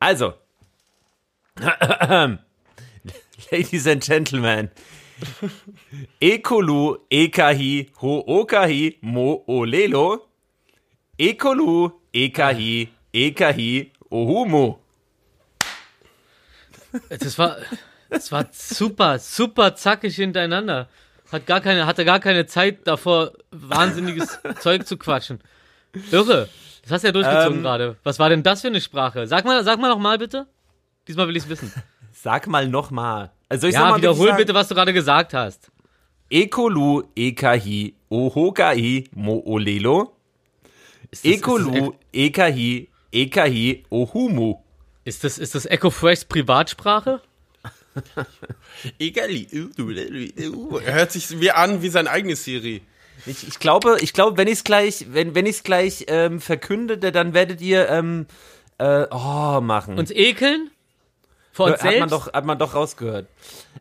Also. Ladies and Gentlemen. Ekolu ekahi ho okahi mo olelo. Ekolu ekahi ekahi ohumo. Das war, das war super, super zackig hintereinander. Hat gar keine, hatte gar keine Zeit davor, wahnsinniges Zeug zu quatschen. Irre. Das hast du ja durchgezogen Ähm. gerade. Was war denn das für eine Sprache? Sag mal, sag mal noch mal bitte. Diesmal will ich es wissen. Sag mal nochmal. Also soll ich Ja, noch mal wiederhol bitte, was du gerade gesagt hast. Ekolu ekahi ohokai mo olelo. Ist das, Ekolu ekahi ekahi ohumu. Ist das, ist das Echo Fresh Privatsprache? Egali. Er hört sich wie an wie sein eigenes Siri. Ich, ich glaube, ich glaube, wenn ich es gleich, wenn, wenn ich es gleich ähm, verkündete, dann werdet ihr ähm, äh, oh machen. Uns ekeln? Vor uns hat man selbst? doch, hat man doch rausgehört.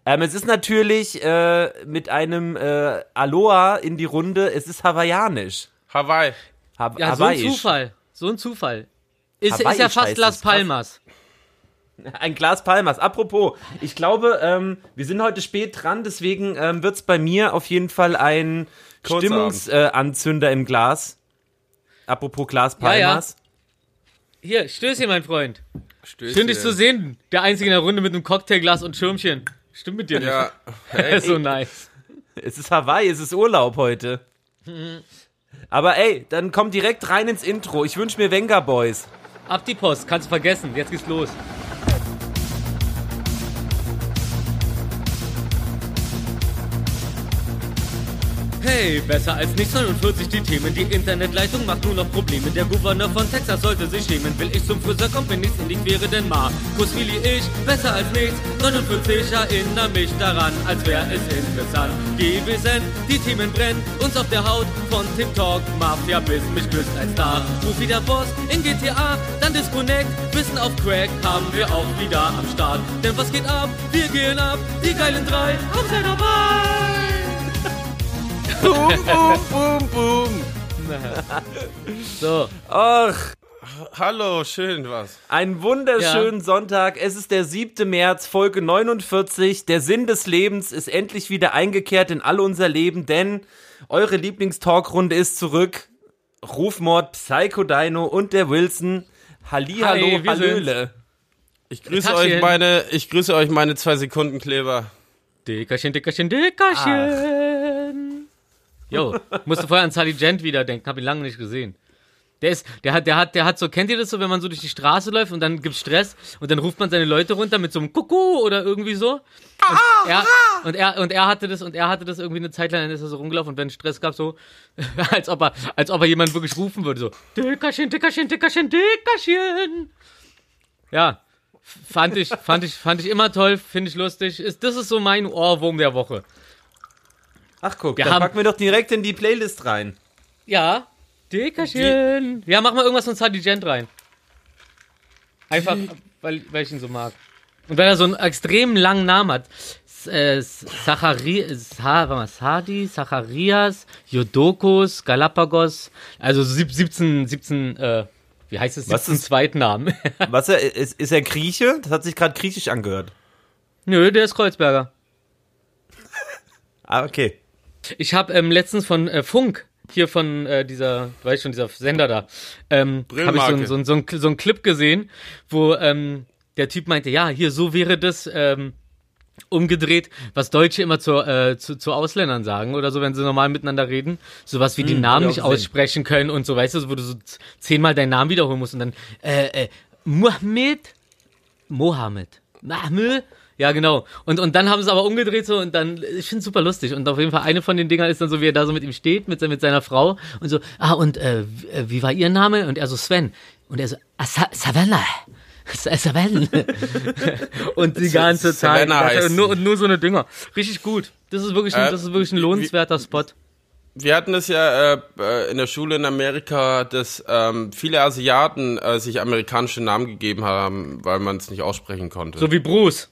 Ähm, es ist natürlich äh, mit einem äh, Aloha in die Runde. Es ist hawaiianisch. Hawaii. Ha ja, so ein. Zufall. So ein Zufall. Ist, ist ja fast Las. Palmas. Ein Glas Palmas. Apropos, ich glaube, ähm, wir sind heute spät dran, deswegen ähm, wird es bei mir auf jeden Fall ein. Stimmungsanzünder äh, im Glas. Apropos Glas Ja, ja. Palmas. Hier, Stößchen, mein Freund. Stößchen. Schön, dich zu sehen. Der Einzige in der Runde mit einem Cocktailglas und Schirmchen. Stimmt mit dir nicht. Ja. Hey, so nice. Es ist Hawaii, es ist Urlaub heute. Aber ey, dann komm direkt rein ins Intro. Ich wünsche mir Venga Boys. Ab die Post, kannst du vergessen. Jetzt geht's los. Hey, besser als nichts 49 die Themen. Die Internetleitung macht nur noch Probleme. Der Gouverneur von Texas sollte sich schämen. Will ich zum Friseur, kommt mir nichts in die Quere, denn Markus Willi ich, besser als nichts. 49 erinnere mich daran, als wäre es interessant gewesen. Die Themen brennen uns auf der Haut. Von TikTok, Mafia bis mich küsst ein Star. Ruf wieder Boss in GTA, dann Disconnect. Wissen auf Crack haben wir auch wieder am Start. Denn was geht ab? Wir gehen ab. Die geilen drei, habt ihr dabei? Boom, boom, boom, boom. So, Ach, Hallo, schön was. einen wunderschönen Sonntag. Es ist der 7. März, Folge 49. Der Sinn des Lebens ist endlich wieder eingekehrt in all unser Leben, denn eure Lieblingstalkrunde ist zurück. Rufmord, Psycho Dino und der Wilson. Hallihallo, Hi, Hallöle. Ich grüße euch meine, ich grüße euch meine zwei Sekunden Kleber. Dickerchen, Dickerchen, Dickerchen. Jo, musste vorher an Sally Gent wieder denken, hab ihn lange nicht gesehen. Der ist, der hat, der hat, der hat so, kennt ihr das so, wenn man so durch die Straße läuft und dann gibt's Stress und dann ruft man seine Leute runter mit so einem Kuckuck oder irgendwie so. Und er, und er, und er hatte das, und er hatte das irgendwie eine Zeit lang, dann ist er so rumgelaufen und wenn Stress gab, so, als ob er, als ob er jemand wirklich rufen würde, so, Dickerchen, Dickerchen, Dickerchen, Dickerchen. Ja. Fand ich, fand ich, fand ich immer toll, finde ich lustig. Ist, das ist so mein Ohrwurm der Woche. Ach guck, Wir dann haben- packen wir doch direkt in die Playlist rein. Ja. Dickerchen. Ja, mach mal irgendwas von Sadie Gent rein. Einfach, weil, weil ich ihn so mag. Und weil er so einen extrem langen Namen hat. Äh, Zachari, Sa, warte mal, Sadi, Zacharias, Jodokos, Galapagos, also sieb- 17, 17, äh, wie heißt es, Was 17 ist- Zweitnamen. Was er, ist, ist er Grieche? Das hat sich gerade griechisch angehört. Nö, der ist Kreuzberger. Ah, okay. Ich habe ähm, letztens von äh, Funk, hier von äh, dieser, du weißt schon, dieser Sender da, ähm, habe ich so, so, so, ein- so einen Clip gesehen, wo ähm, der Typ meinte, ja, hier, so wäre das ähm, umgedreht, was Deutsche immer zu, äh, zu, zu Ausländern sagen oder so, wenn sie normal miteinander reden. Sowas wie die Namen ich nicht aussprechen können und so, weißt du, wo du so zehnmal deinen Namen wiederholen musst und dann, äh, äh, Mohammed, Mohammed, Mahmud, ja, genau. Und, und dann haben sie es aber umgedreht so und dann, ich finde es super lustig. Und auf jeden Fall eine von den Dingern ist dann so, wie er da so mit ihm steht, mit, mit seiner Frau und so, ah, und äh, wie- äh, wie war ihr Name? Und er so, Sven. Und er so, ah, Sa Savannah. Sa- Savannah. und die ganze Zeit. Und nur, und nur so eine Dinger. Richtig gut. Das ist wirklich ein, Äh, das ist wirklich ein lohnenswerter Spot. Wir hatten das ja äh, äh, in der Schule in Amerika, dass ähm, viele Asiaten äh, sich amerikanische Namen gegeben haben, weil man es nicht aussprechen konnte. So wie Bruce.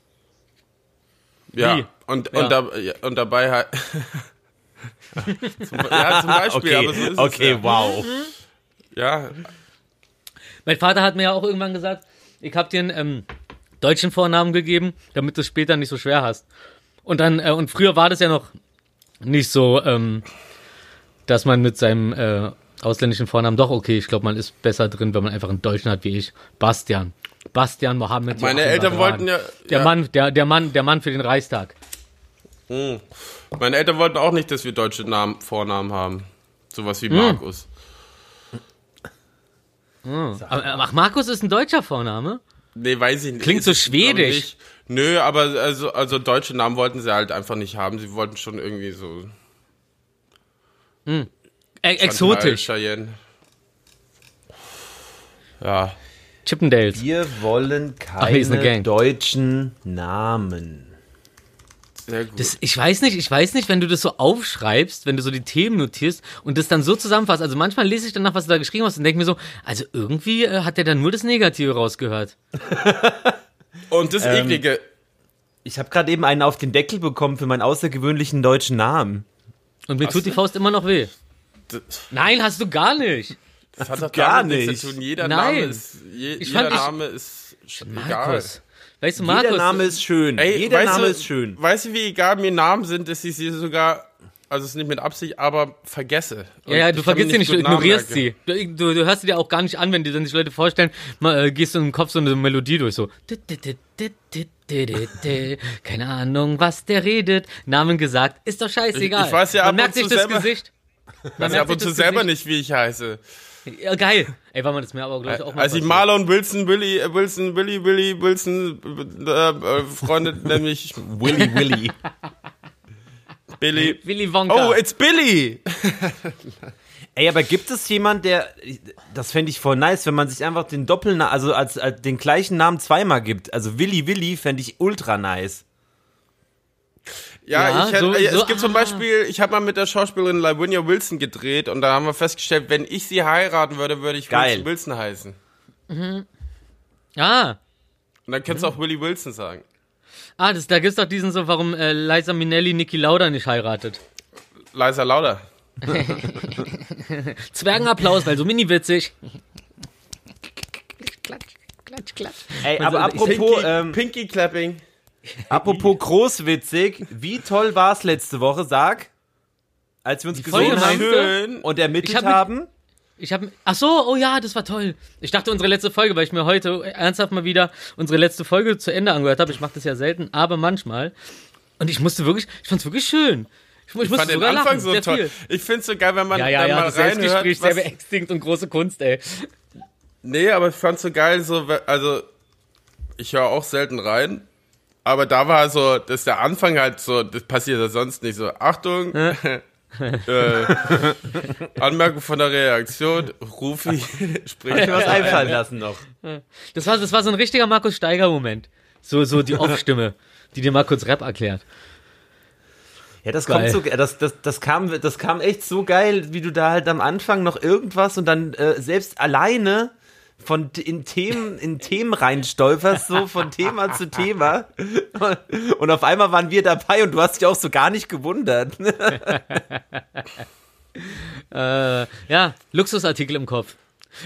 Ja. wie? Und, Ja. und, da, ja, und dabei halt. zum, ja, zum Beispiel, Okay, aber so ist okay, es. wow. Ja. ja, Mein Vater hat mir ja auch irgendwann gesagt, ich hab dir einen ähm, deutschen Vornamen gegeben, damit du es später nicht so schwer hast. Und dann, äh, und früher war das ja noch nicht so, ähm, dass man mit seinem äh, ausländischen Vornamen doch okay, ich glaube, man ist besser drin, wenn man einfach einen Deutschen hat wie ich. Bastian. Bastian Mohammed. Meine Eltern wollten ja, Der ja Mann, der, der Mann, der Mann für den Reichstag. meine Eltern wollten auch nicht, dass wir deutsche Namen, Vornamen haben. Sowas Hm. wie Markus. Aber, Ach, Markus ist ein deutscher Vorname? Nee, weiß ich nicht. Klingt so schwedisch. Nö, aber also, also deutsche Namen wollten sie halt einfach nicht haben. Sie wollten schon irgendwie so. E exotisch. Chantal, Cheyenne. Ja. Chippendales. Wir wollen keine Gang. deutschen Namen. Sehr gut. Das, ich weiß nicht, ich weiß nicht, wenn du das so aufschreibst, wenn du so die Themen notierst und das dann so zusammenfasst. Also manchmal lese ich danach, was du da geschrieben hast und denke mir so, also irgendwie äh, hat der dann nur das Negative rausgehört. Und das Ähm, Eklige. Ich habe gerade eben einen auf den Deckel bekommen für meinen außergewöhnlichen deutschen Namen. Und mir tut die Faust immer noch weh. Das, Nein, hast du gar nicht. Das hat doch gar nichts nicht. zu tun. Jeder Nein. Name ist, je, Ich jeder fand, ich- Name ist sch- egal. Markus. Weißt du, Markus. Jeder Name ist schön. Ey, Jeder weißt Name du, ist schön. Weißt du, wie egal mir Namen sind, dass ich sie sogar, also es ist nicht mit Absicht, aber vergesse. Und ja, ja, du vergisst sie nicht, du ignorierst sie. Du, du, du hörst sie dir auch gar nicht an, wenn dir dann sich Leute vorstellen, mal, äh, gehst du im Kopf so eine Melodie durch, so. Keine Ahnung, was der redet. Namen gesagt, ist doch scheißegal. Ich- ich weiß ja Man ab merkt und sich zu das selber- Gesicht. Man Ich weiß merkt ab und zu selber nicht, wie ich heiße. Ja, geil. Ey, war man das mir aber, glaube ich, auch mal Als ich. Marlon Wilson, Billy, äh, Wilson, Billy, Billy, Wilson, äh, äh, Freunde mich Willy Willy. Billy. Willy Wonka. Oh, it's Billy! Ey, aber gibt es jemand, der, das fände ich voll nice, wenn man sich einfach den Doppelnamen, also als, als den gleichen Namen zweimal gibt. Also Willy Willy fände ich ultra nice. Ja, Ja, ich hätte, so- äh, es so- gibt zum ah. Beispiel, ich habe mal mit der Schauspielerin Lavinia Wilson gedreht und da haben wir festgestellt, wenn ich sie heiraten würde, würde ich Geil. Wilson, Wilson heißen. Ah. Und dann könntest du auch Willy Wilson sagen. Ah, das, da gibt's doch diesen so, warum äh, Liza Minnelli Niki Lauda nicht heiratet. Leiser lauter. Zwergenapplaus, weil so mini-witzig. Klatsch, klatsch, klatsch. Ey, Also, aber apropos, Pinky, ähm, Pinky Clapping. Apropos großwitzig, wie toll war es letzte Woche, sag? Als wir uns gesehen haben und ermittelt Ich hab haben. Ich habe, ach so, oh ja, das war toll. Ich dachte unsere letzte Folge, weil ich mir heute ernsthaft mal wieder unsere letzte Folge zu Ende angehört habe. Ich mache das ja selten, aber manchmal. Und ich musste wirklich, ich fand's wirklich schön. Ich, ich Ich musste fand den sogar Anfang lachen, so toll. viel. Ich find's so geil, wenn man Ja, ja, dann ja, mal das reinhört. Selbstgespräch, sehr Was, beängstigend und große Kunst, ey. nee, aber ich fand's so geil, so, also, ich höre auch selten rein. Aber da war so, dass der Anfang halt so, das passiert ja sonst nicht so. Achtung, äh, Anmerkung von der Reaktion, Rufi spricht. mir was einfallen lassen noch. Das war, das war so ein richtiger Markus Steiger-Moment. So, so die Off-Stimme, die dir mal kurz Rap erklärt. Ja, das Geil. kommt so, das, das, das kam, das kam echt so geil, wie du da halt am Anfang noch irgendwas und dann äh, selbst alleine von in Themen, in Themen reinstolperst, so von Thema zu Thema. Und auf einmal waren wir dabei und du hast dich auch so gar nicht gewundert. Äh, ja, Luxusartikel im Kopf.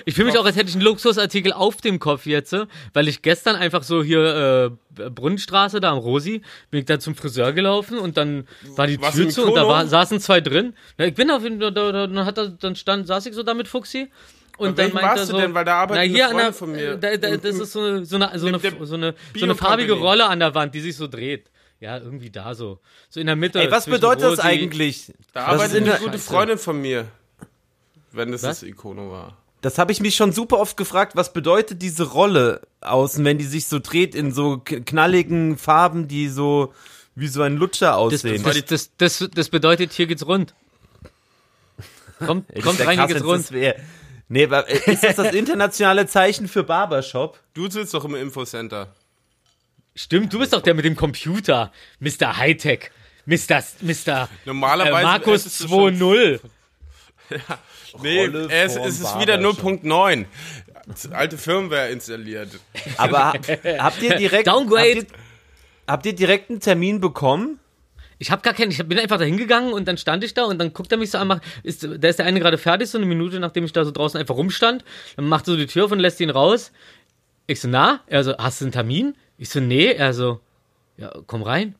Ich fühle mich auch, als hätte ich einen Luxusartikel auf dem Kopf jetzt, weil ich gestern einfach so hier äh, Brunnenstraße da am Rosi, bin ich da zum Friseur gelaufen und dann war die Warst Tür zu und da war, saßen zwei drin. Ja, ich bin auf jeden Fall, da, da, dann, hat er, dann stand, saß ich so da mit Fuchsi. Und dann meint er warst du so, denn? Weil da arbeitet na, eine hier an Freundin der, von mir. Da, da, das ist so eine, so eine, so eine, so eine, so eine farbige Rolle an der Wand, die sich so dreht. Ja, irgendwie da so. So in der Mitte. Ey, was bedeutet das Rosi- eigentlich? Da Das arbeitet eine gute Scheiße. Freundin von mir. Wenn das Was? das Ikono war. Das habe ich mich schon super oft gefragt, was bedeutet diese Rolle außen, wenn die sich so dreht in so knalligen Farben, die so wie so ein Lutscher Das, aussehen. das, das, das, das bedeutet, hier geht's rund. Kommt, das kommt rein, hier geht's rund. Nee, aber äh, ist das das internationale Zeichen für Barbershop? Du sitzt doch im Infocenter. Stimmt, du bist doch der mit dem Computer. Mr. Hightech. Mr. Mr. Normalerweise Äh, Markus hättest du schon- 2.0. Nee, Rolle es, es ist wieder Barbershop. 0.9. Das Alte Firmware installiert. Aber ha- habt ihr direkt Downgrade. Habt ihr, habt ihr direkt einen Termin bekommen? Ich hab gar keinen, ich bin einfach da hingegangen und dann stand ich da und dann guckt er mich so an, macht, ist, da ist der eine gerade fertig, so eine Minute, nachdem ich da so draußen einfach rumstand. Dann macht er so die Tür auf und lässt ihn raus. Ich so, na? Er so, hast du einen Termin? Ich so, nee. Er so, ja, komm rein.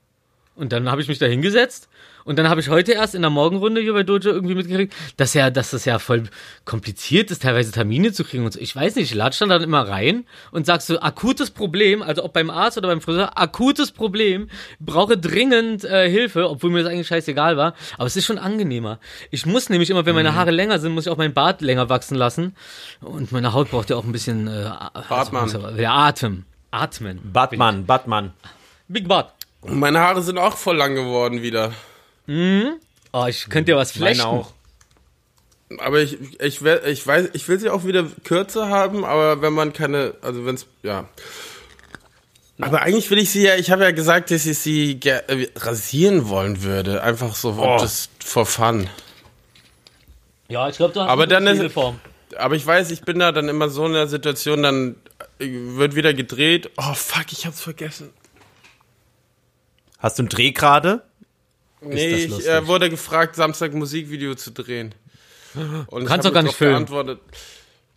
Und dann habe ich mich da hingesetzt und dann habe ich heute erst in der Morgenrunde hier bei Dojo irgendwie mitgekriegt, dass ja, dass das ja voll kompliziert ist, teilweise Termine zu kriegen und so. Ich weiß nicht, ich latsch dann, dann immer rein und sagst so, akutes Problem, also ob beim Arzt oder beim Friseur, akutes Problem, brauche dringend äh, Hilfe, obwohl mir das eigentlich scheißegal war. Aber es ist schon angenehmer. Ich muss nämlich immer, wenn meine Haare länger sind, muss ich auch meinen Bart länger wachsen lassen. Und meine Haut braucht ja auch ein bisschen äh, Bartmann. Also, der Atem. Atmen. Batman, Batman. Big Bart. Und meine Haare sind auch voll lang geworden wieder. Oh, ich könnte dir was flechten. Meine auch. Aber ich, ich, will- ich weiß, ich will sie auch wieder kürzer haben, aber wenn man keine, also wenn's, ja. Aber eigentlich will ich sie ja, ich habe ja gesagt, dass ich sie äh, rasieren wollen würde. Einfach so, Oh. just for fun. Ja, ich glaube, du hast Aber eine dann ist- Form. Aber ich weiß, ich bin da dann immer so in der Situation, dann äh, wird wieder gedreht. Oh fuck, ich hab's vergessen. Hast du einen Dreh gerade? Nee, ich äh, wurde gefragt, Samstag Musikvideo zu drehen. Und kannst doch gar nicht filmen. geantwortet.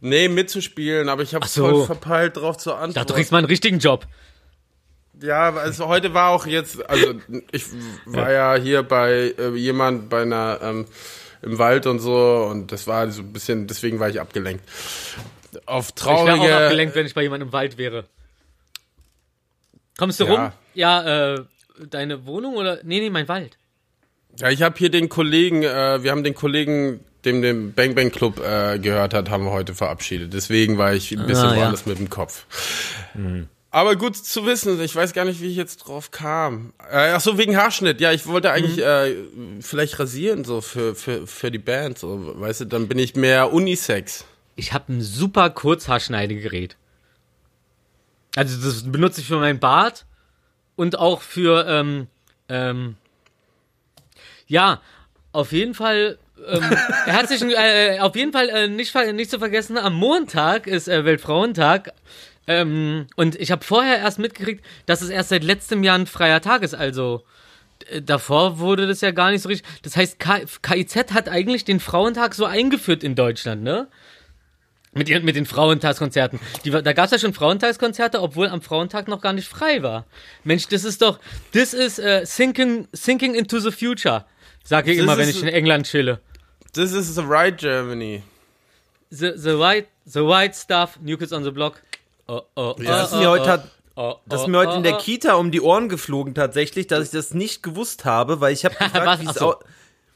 Nee, mitzuspielen, aber ich habe so. voll verpeilt, drauf zu Ja, du antworten. kriegst mal einen richtigen Job. Ja, also heute war auch jetzt, also ich war ja hier bei äh, jemand bei einer ähm, im Wald und so und das war so ein bisschen, deswegen war ich abgelenkt. Auf Ich wäre auch traurige. abgelenkt, wenn ich bei jemandem im Wald wäre. Kommst du Ja. rum? Ja, äh, deine Wohnung oder? Nee, nee, mein Wald. Ja, ich habe hier den Kollegen, äh, wir haben den Kollegen, dem dem Bang Bang Club äh, gehört hat, haben wir heute verabschiedet. Deswegen war ich ein bisschen Ah, ja. woanders mit dem Kopf. Aber gut zu wissen, ich weiß gar nicht, wie ich jetzt drauf kam. Äh, ach so, wegen Haarschnitt. Ja, ich wollte eigentlich äh, vielleicht rasieren, so für, für, für die Band. So, weißt du, dann bin ich mehr Unisex. Ich habe ein super Kurzhaarschneidegerät. Also das benutze ich für meinen Bart und auch für ähm, ähm, ja, auf jeden Fall ähm, herzlichen, äh, auf jeden Fall äh, nicht, nicht zu vergessen, am Montag ist äh, Weltfrauentag. Ähm, und ich habe vorher erst mitgekriegt, dass es erst seit letztem Jahr ein freier Tag ist. Also äh, davor wurde das ja gar nicht so richtig. Das heißt, KIZ hat eigentlich den Frauentag so eingeführt in Deutschland, ne? Mit, mit den Frauentagskonzerten. Die, da gab es ja schon Frauentagskonzerte, obwohl am Frauentag noch gar nicht frei war. Mensch, das ist doch, das ist äh, sinking, sinking into the future, sage ich Das immer, wenn ich in England chille. This is the right Germany. The, the white, the white stuff, New Kids on the Block. Oh, oh, oh, Das ist oh, mir heute, oh, das ist mir heute in der. Kita um die Ohren geflogen tatsächlich, dass ich das nicht gewusst habe, weil ich habe gefragt, wie es au-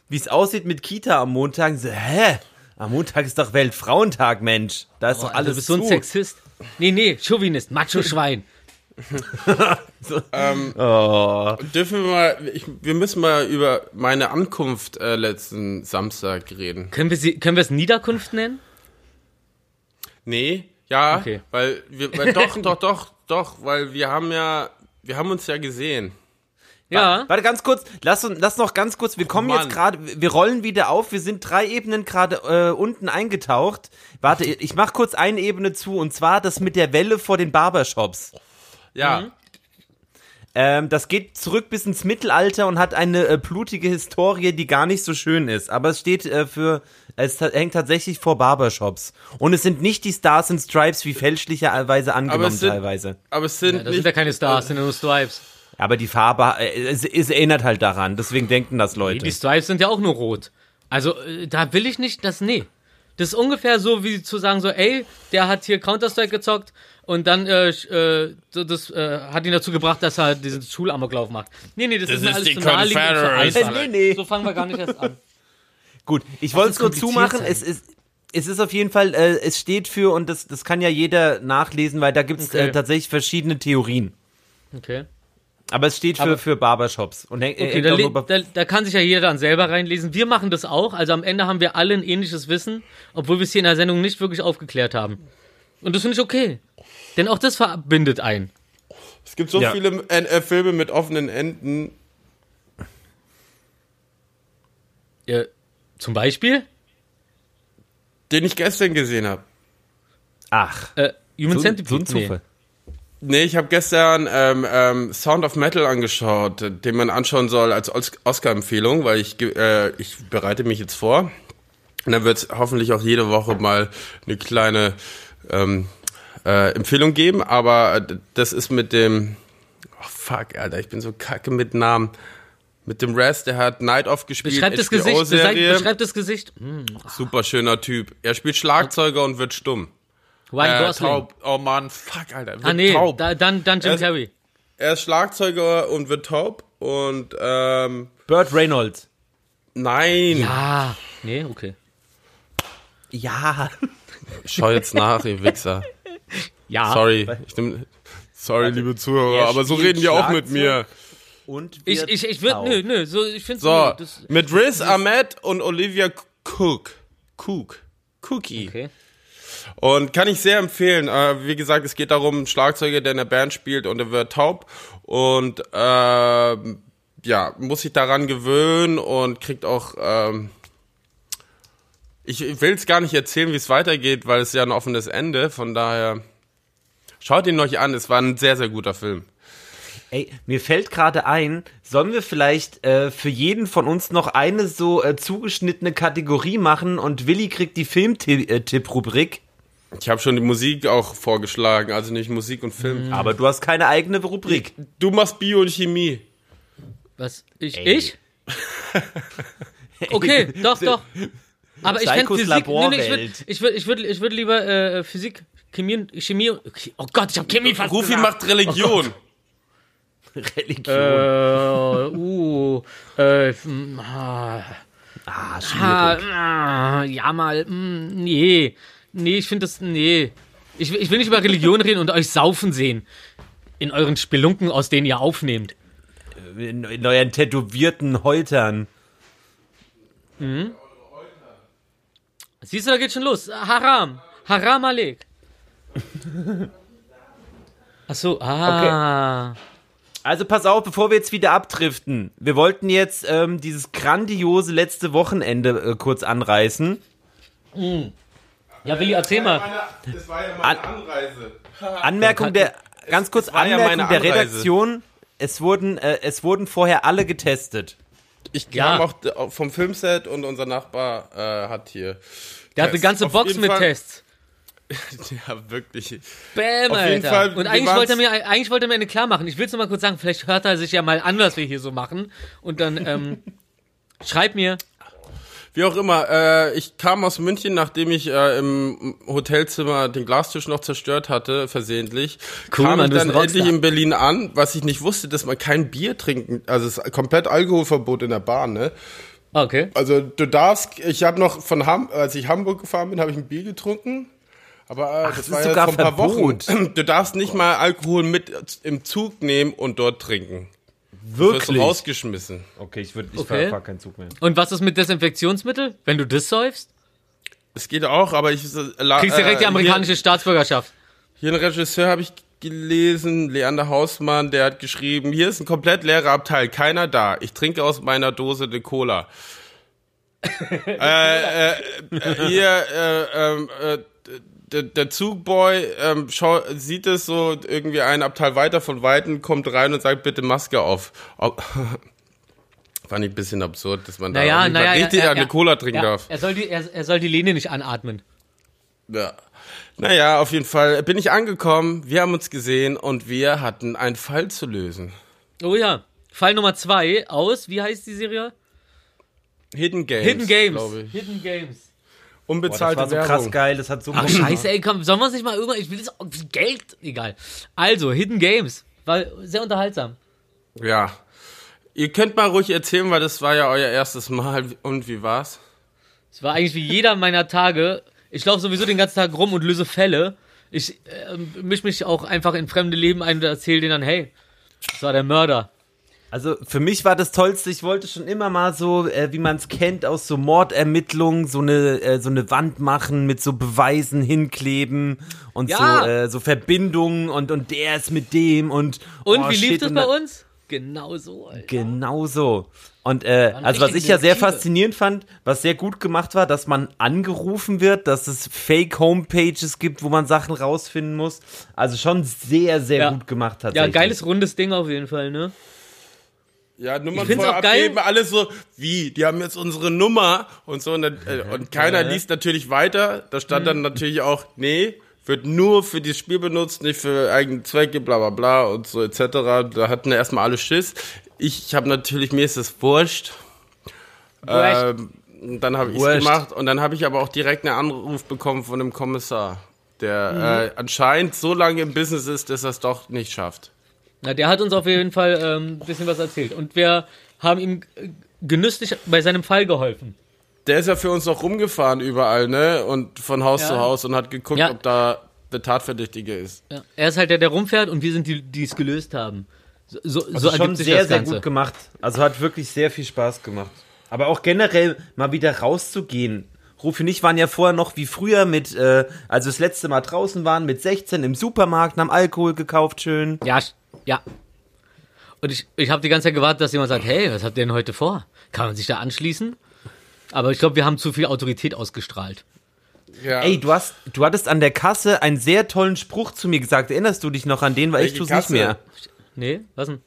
wie es aussieht mit Kita am Montag. So, hä? Am Montag ist doch Weltfrauentag, Mensch. Da ist Oh, doch alles du bist so ein zu. Sexist. Nee, nee, Chauvinist, Macho-Schwein. Dürfen wir mal, ich, wir müssen mal über meine Ankunft äh, letzten Samstag reden. können wir sie, können wir es Niederkunft nennen? Nee, ja, Okay. weil wir, weil doch, doch, doch, doch, weil wir haben ja, wir haben uns ja gesehen. Ja. Warte ganz kurz, lass, uns, lass noch ganz kurz, wir kommen Mann. jetzt gerade, wir rollen wieder auf, wir sind drei Ebenen gerade äh, unten eingetaucht. Warte, ich mach kurz eine Ebene zu und zwar das mit der Welle vor den Barbershops. Ja, Mhm. Ähm, das geht zurück bis ins Mittelalter und hat eine äh, blutige Historie, die gar nicht so schön ist. Aber es steht äh, für, es hängt tatsächlich vor Barbershops. Und es sind nicht die Stars and Stripes wie fälschlicherweise angenommen es sind- teilweise. aber es sind Das nicht, sind ja keine Stars, das sind ja nur Stripes. Aber die Farbe, äh, es, es erinnert halt daran. Deswegen denken das Leute. Die Stripes sind ja auch nur rot. Also, äh, da will ich nicht das, nee. Das ist ungefähr so, wie zu sagen, so, ey, der hat hier Counter-Strike gezockt und dann, äh, äh, das äh, hat ihn dazu gebracht, dass er diesen Schulamoklauf macht. Nee, nee, das, ist mir ist alles die zu naheliegend und zu. Nee, nee. So fangen wir gar nicht erst an. Gut, ich wollte ist es nur zumachen. sein. Es ist, es ist auf jeden Fall, äh, es steht für, und das, das kann ja jeder nachlesen, weil da gibt es Okay. äh, tatsächlich verschiedene Theorien. Okay. Aber es steht für, Aber- für Barbershops. Und häng- Okay, da, da, da kann sich ja jeder dann selber reinlesen. Wir machen das auch. Also am Ende haben wir alle ein ähnliches Wissen, obwohl wir es hier in der Sendung nicht wirklich aufgeklärt haben. Und das finde ich okay. Denn auch das verbindet ein. es gibt so Ja. viele äh, äh, Filme mit offenen Enden. Äh, zum Beispiel Den ich gestern gesehen habe. Ach, äh, Human so, Centipede. so ein Nee. Zufall. Nee, ich habe gestern ähm, ähm, Sound of Metal angeschaut, den man anschauen soll als Os- Oscar-Empfehlung, weil ich, äh, ich bereite mich jetzt vor. Und dann wird hoffentlich auch jede Woche mal eine kleine ähm, äh, Empfehlung geben, aber äh, das ist mit dem, oh fuck, Alter, ich bin so kacke mit Namen. Mit dem Rest, der hat Night Off gespielt. Beschreibt das Gesicht. Beschreibt das Gesicht. Hm. Super schöner Typ. Er spielt Schlagzeuger und wird stumm. Ryan Äh, Gosling. taub. Oh Mann, fuck, Alter. Wird Ah nee, taub. da, dann, dann Jim Er ist- Carrey. er ist Schlagzeuger und wird taub. Und ähm, Burt Reynolds. nein. Ah, nee, okay. Ja. Schau jetzt nach, ihr Wichser. Ja. Sorry. Ich nehm, sorry, liebe Zuhörer, er aber so reden die auch mit mir. Und Ich, ich, ich würde, nö, nö, so, ich finde So, das, mit Riz Ahmed und Olivia Cook. Cook. Cookie. okay. Und kann ich sehr empfehlen. Äh, wie gesagt, es geht darum, ein Schlagzeuger, der in der Band spielt und er wird taub. Und ähm, ja, muss sich daran gewöhnen und kriegt auch. Ähm, ich will es gar nicht erzählen, wie es weitergeht, weil es ja ein offenes Ende. Von daher schaut ihn euch an. Es war ein sehr, sehr guter Film. Ey, mir fällt gerade ein, sollen wir vielleicht äh, für jeden von uns noch eine so äh, zugeschnittene Kategorie machen und Willi kriegt die Filmtipp-Rubrik, Ich habe schon die Musik auch vorgeschlagen, also nicht Musik und Film. aber du hast keine eigene Rubrik. Du machst Bio und Chemie. Was? Ich? Ey. Ich? Okay, doch, doch. Aber ich fände Physik. Nee, nee, ich würde ich würd, ich würd, ich würd lieber äh, Physik, Chemie, Chemie. Oh Gott, ich habe Chemie fast Rufi gesagt. macht Religion. Religion. Äh, uh, äh, mm, ah, ah, schwierig. ah, ah, ja mal, mm, nee, nee, ich finde das, nee. Ich, will- ich will nicht über Religion reden und euch saufen sehen. In euren Spelunken, aus denen ihr aufnehmt. In, in euren tätowierten Häutern. Siehst du, da geht schon los. Haram. Haram Alek. Ach so, ah. Also pass auf, bevor wir jetzt wieder abdriften. Wir wollten jetzt ähm, dieses grandiose letzte Wochenende äh, kurz anreißen. Ja, Willi, erzähl mal. Das war ja An- Anreise. Anmerkung der, ganz kurz, war ja Anmerkung meine der. Redaktion. Es wurden, äh, es wurden vorher alle getestet. Ich Ja. kam auch vom Filmset und unser Nachbar äh, hat hier. Der hat eine ganze Box mit Fall- Tests. Ja, wirklich. Bäm, Auf Alter. Fall, und eigentlich wollte, er mir, eigentlich wollte er mir eine klar machen. Ich will es nur mal kurz sagen, vielleicht hört er sich ja mal an, was wir hier so machen. Und dann ähm, schreib mir. Wie auch immer, äh, ich kam aus München, nachdem ich äh, im Hotelzimmer den Glastisch noch zerstört hatte, versehentlich. Cool, kam ich bist dann endlich in Berlin an, was ich nicht wusste, dass man kein Bier trinken, also es ist komplett Alkoholverbot in der Bahn, ne? Okay. Also du darfst, ich habe noch von Ham, als ich Hamburg gefahren bin, habe ich ein Bier getrunken. Aber äh, das ist war ja sogar vor ein paar Verbot. Wochen. Du darfst nicht mal Alkohol mit im Zug nehmen und dort trinken. Du wirst Wirklich? rausgeschmissen. Okay, ich würde, ich Okay. fahr keinen Zug mehr. Und was ist mit Desinfektionsmittel? Wenn du das säufst? Es geht auch, aber ich äh, Kriegst direkt die amerikanische Staatsbürgerschaft. Hier, hier einen Regisseur habe ich gelesen, Leander Hausmann, der hat geschrieben, hier ist ein komplett leerer Abteil, keiner da. Ich trinke aus meiner Dose de Cola. äh, äh, hier, äh, ähm, äh, der, Zugboy ähm, sieht es so irgendwie ein Abteil weiter von Weitem, kommt rein und sagt, bitte Maske auf. Fand ich ein bisschen absurd, dass man da Naja, Fall naja. richtig er, eine er, Cola trinken er, darf. Er soll, die, er, er soll die Lehne nicht anatmen. Ja. Naja, auf jeden Fall bin ich angekommen, wir haben uns gesehen und wir hatten einen Fall zu lösen. Oh ja. Fall Nummer zwei aus, wie heißt die Serie? Hidden Games. Hidden Games. glaube ich. Hidden Games. Boah, das Unbezahlte war so Werbung. krass geil, das hat so Ach, scheiße, ey, komm, sollen wir uns nicht mal irgendwann, ich will das, Geld, egal. Also, Hidden Games. War sehr unterhaltsam. Ja. Ihr könnt mal ruhig erzählen, weil das war ja euer erstes Mal. Und wie war's? Es war eigentlich wie jeder meiner Tage. Ich laufe sowieso den ganzen Tag rum und löse Fälle. Ich äh, misch mich auch einfach in fremde Leben ein und erzähle denen dann, hey, das war der Mörder. Also für mich war das Tollste, ich wollte schon immer mal so, äh, wie man es kennt, aus so Mordermittlungen, so eine, äh, so eine Wand machen, mit so Beweisen hinkleben und Ja. so, äh, so Verbindungen und, und der ist mit dem und Und oh, wie lief das bei uns? Genau so, Alter. Genau so. Und äh, also was ich ja sehr faszinierend fand, was sehr gut gemacht war, dass man angerufen wird, dass es Fake-Homepages gibt, wo man Sachen rausfinden muss. Also schon sehr, sehr Ja. gut gemacht Ja, tatsächlich. geiles rundes Ding auf jeden Fall, ne? Ja, Nummern vorher auch geil. abgeben, alle so, wie, die haben jetzt unsere Nummer und so. Und, dann, äh, und keiner Ja. liest natürlich weiter. Da stand Mhm. dann natürlich auch, nee, wird nur für dieses Spiel benutzt, nicht für eigene Zwecke, bla bla bla und so etc. Da hatten erstmal alle Schiss. Ich, ich habe natürlich, mir ist es wurscht. Ähm, dann habe ich es Wurscht. gemacht und dann habe ich aber auch direkt einen Anruf bekommen von dem Kommissar, der äh, anscheinend so lange im Business ist, dass er es doch nicht schafft. Na, der hat uns auf jeden Fall ähm, ein bisschen was erzählt. Und wir haben ihm äh, genüsslich bei seinem Fall geholfen. Der ist ja für uns noch rumgefahren überall, ne? Und von Haus Ja. zu Haus und hat geguckt, Ja. ob da der Tatverdächtige ist. Ja. Er ist halt der, der rumfährt und wir sind die, die es gelöst haben. So, so, so Also schon sehr, das sehr gut gemacht. Also hat wirklich sehr viel Spaß gemacht. Aber auch generell mal wieder rauszugehen. Rufi und ich waren ja vorher noch wie früher mit, äh, also das letzte Mal draußen waren, mit 16 im Supermarkt, haben Alkohol gekauft, schön. Ja, ja. Und ich, ich habe die ganze Zeit gewartet, dass jemand sagt, hey, was habt ihr denn heute vor? Kann man sich da anschließen? Aber ich glaube, wir haben zu viel Autorität ausgestrahlt. Ja. Ey, du hast, du hattest an der Kasse einen sehr tollen Spruch zu mir gesagt. Erinnerst du dich noch an den? Weil ich Welche tu's nicht mehr. Nee, was denn?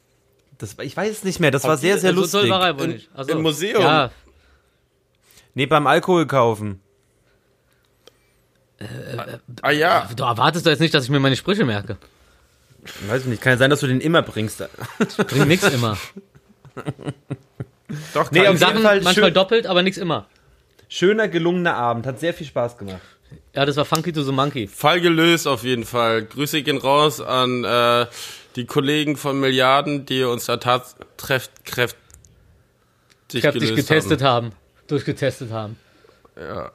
Das, ich weiß es nicht mehr. Das war sehr, sehr so lustig. toll war er wohl nicht. Ach so. im Museum? Ja, Nee, beim Alkohol kaufen. ah ja, du erwartest doch jetzt nicht, dass ich mir meine Sprüche merke. Weiß ich nicht. Kann ja sein, dass du den immer bringst. Bringt nix immer. doch. Nee, auf ich- jeden Sachen Fall manchmal schön- doppelt, aber nix immer. Schöner, gelungener Abend. Hat sehr viel Spaß gemacht. Ja, das war Funky to the Monkey. Fall gelöst auf jeden Fall. Grüße gehen raus an äh, die Kollegen von Milliarden, die uns da tatkräftig kräftig getestet haben. Durchgetestet haben. haben. Ja.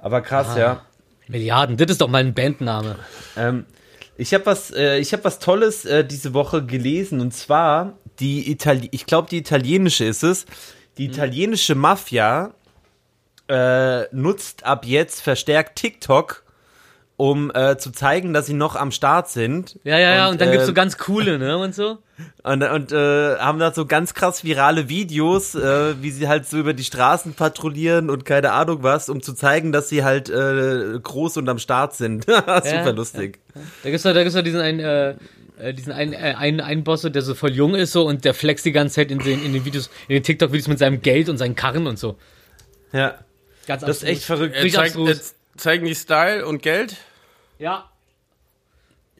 Aber krass, Ah. ja. Milliarden, das ist doch mal ein Bandname. Ähm, ich habe was, äh, ich habe was Tolles äh, diese Woche gelesen und zwar die Itali ich glaube die italienische ist es. Die Mhm. italienische Mafia äh, nutzt ab jetzt verstärkt TikTok, um äh, zu zeigen, dass sie noch am Start sind. Ja, ja, ja, und, dann äh, gibt's so ganz coole, ne, und so. und, und äh, haben da so ganz krass virale Videos, äh, wie sie halt so über die Straßen patrouillieren und keine Ahnung was, um zu zeigen, dass sie halt äh, groß und am Start sind. Super lustig. Da gibt's doch, da gibt's doch diesen einen, äh, äh, diesen einen, äh, einen, einen Boss, der so voll jung ist so und der flext die ganze Zeit in den, in den Videos, in den TikTok-Videos mit seinem Geld und seinen Karren und so. Ja. Ganz Das ist echt verrückt. Er zeigt, er zeigen die Style und Geld. Ja.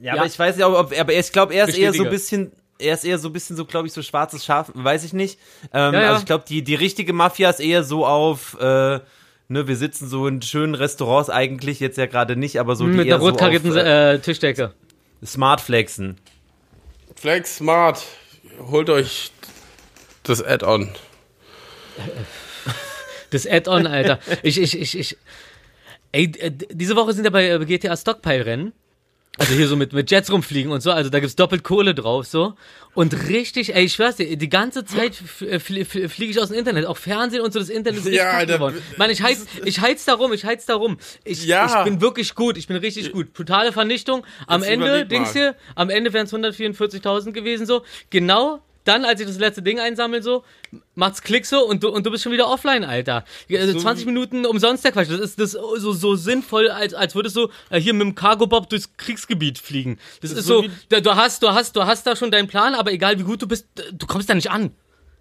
Ja, Ja. aber ich weiß nicht, ob, aber ich glaube, er ist eher so Bestätige. ein bisschen, er ist eher so ein bisschen so, glaube ich, so schwarzes Schaf, weiß ich nicht. Ähm, Ja, ja. Also ich glaube, die, die richtige Mafia ist eher so auf, äh, ne, wir sitzen so in schönen Restaurants eigentlich, jetzt ja gerade nicht, aber so die Mit eher einer rotkarierten so auf, äh, äh, Tischdecke. Smart Flexen. Flex Smart. Holt euch das Add-on. Das Add-on, Alter. Ich, ich, ich, ich. Ey, diese Woche sind ja bei äh, GTA Stockpile-Rennen. Also hier so mit, mit Jets rumfliegen und so, also da gibt's doppelt Kohle drauf, so. Und richtig, ey, ich schwör's dir, die ganze Zeit fliege ich aus dem Internet, auch Fernsehen und so, das Internet ist richtig Ja, Alter, geworden. Mann, ich heiz, ich heiz da rum, ich heiz da rum. Ich, Ja. ich bin wirklich gut, ich bin richtig gut. Totale Vernichtung. Am Jetzt Ende, Dings hier, am Ende wären es 144.000 gewesen, so. Genau dann, als ich das letzte Ding einsammle, so, macht's Klick so und du, und du bist schon wieder offline, Alter. Also 20 Minuten umsonst der Quatsch. Das ist das so, so sinnvoll, als, als würdest du äh, hier mit dem Cargo-Bob durchs Kriegsgebiet fliegen. Das, ist so so, du hast, du hast, du hast da schon deinen Plan, aber egal wie gut du bist, du kommst da nicht an.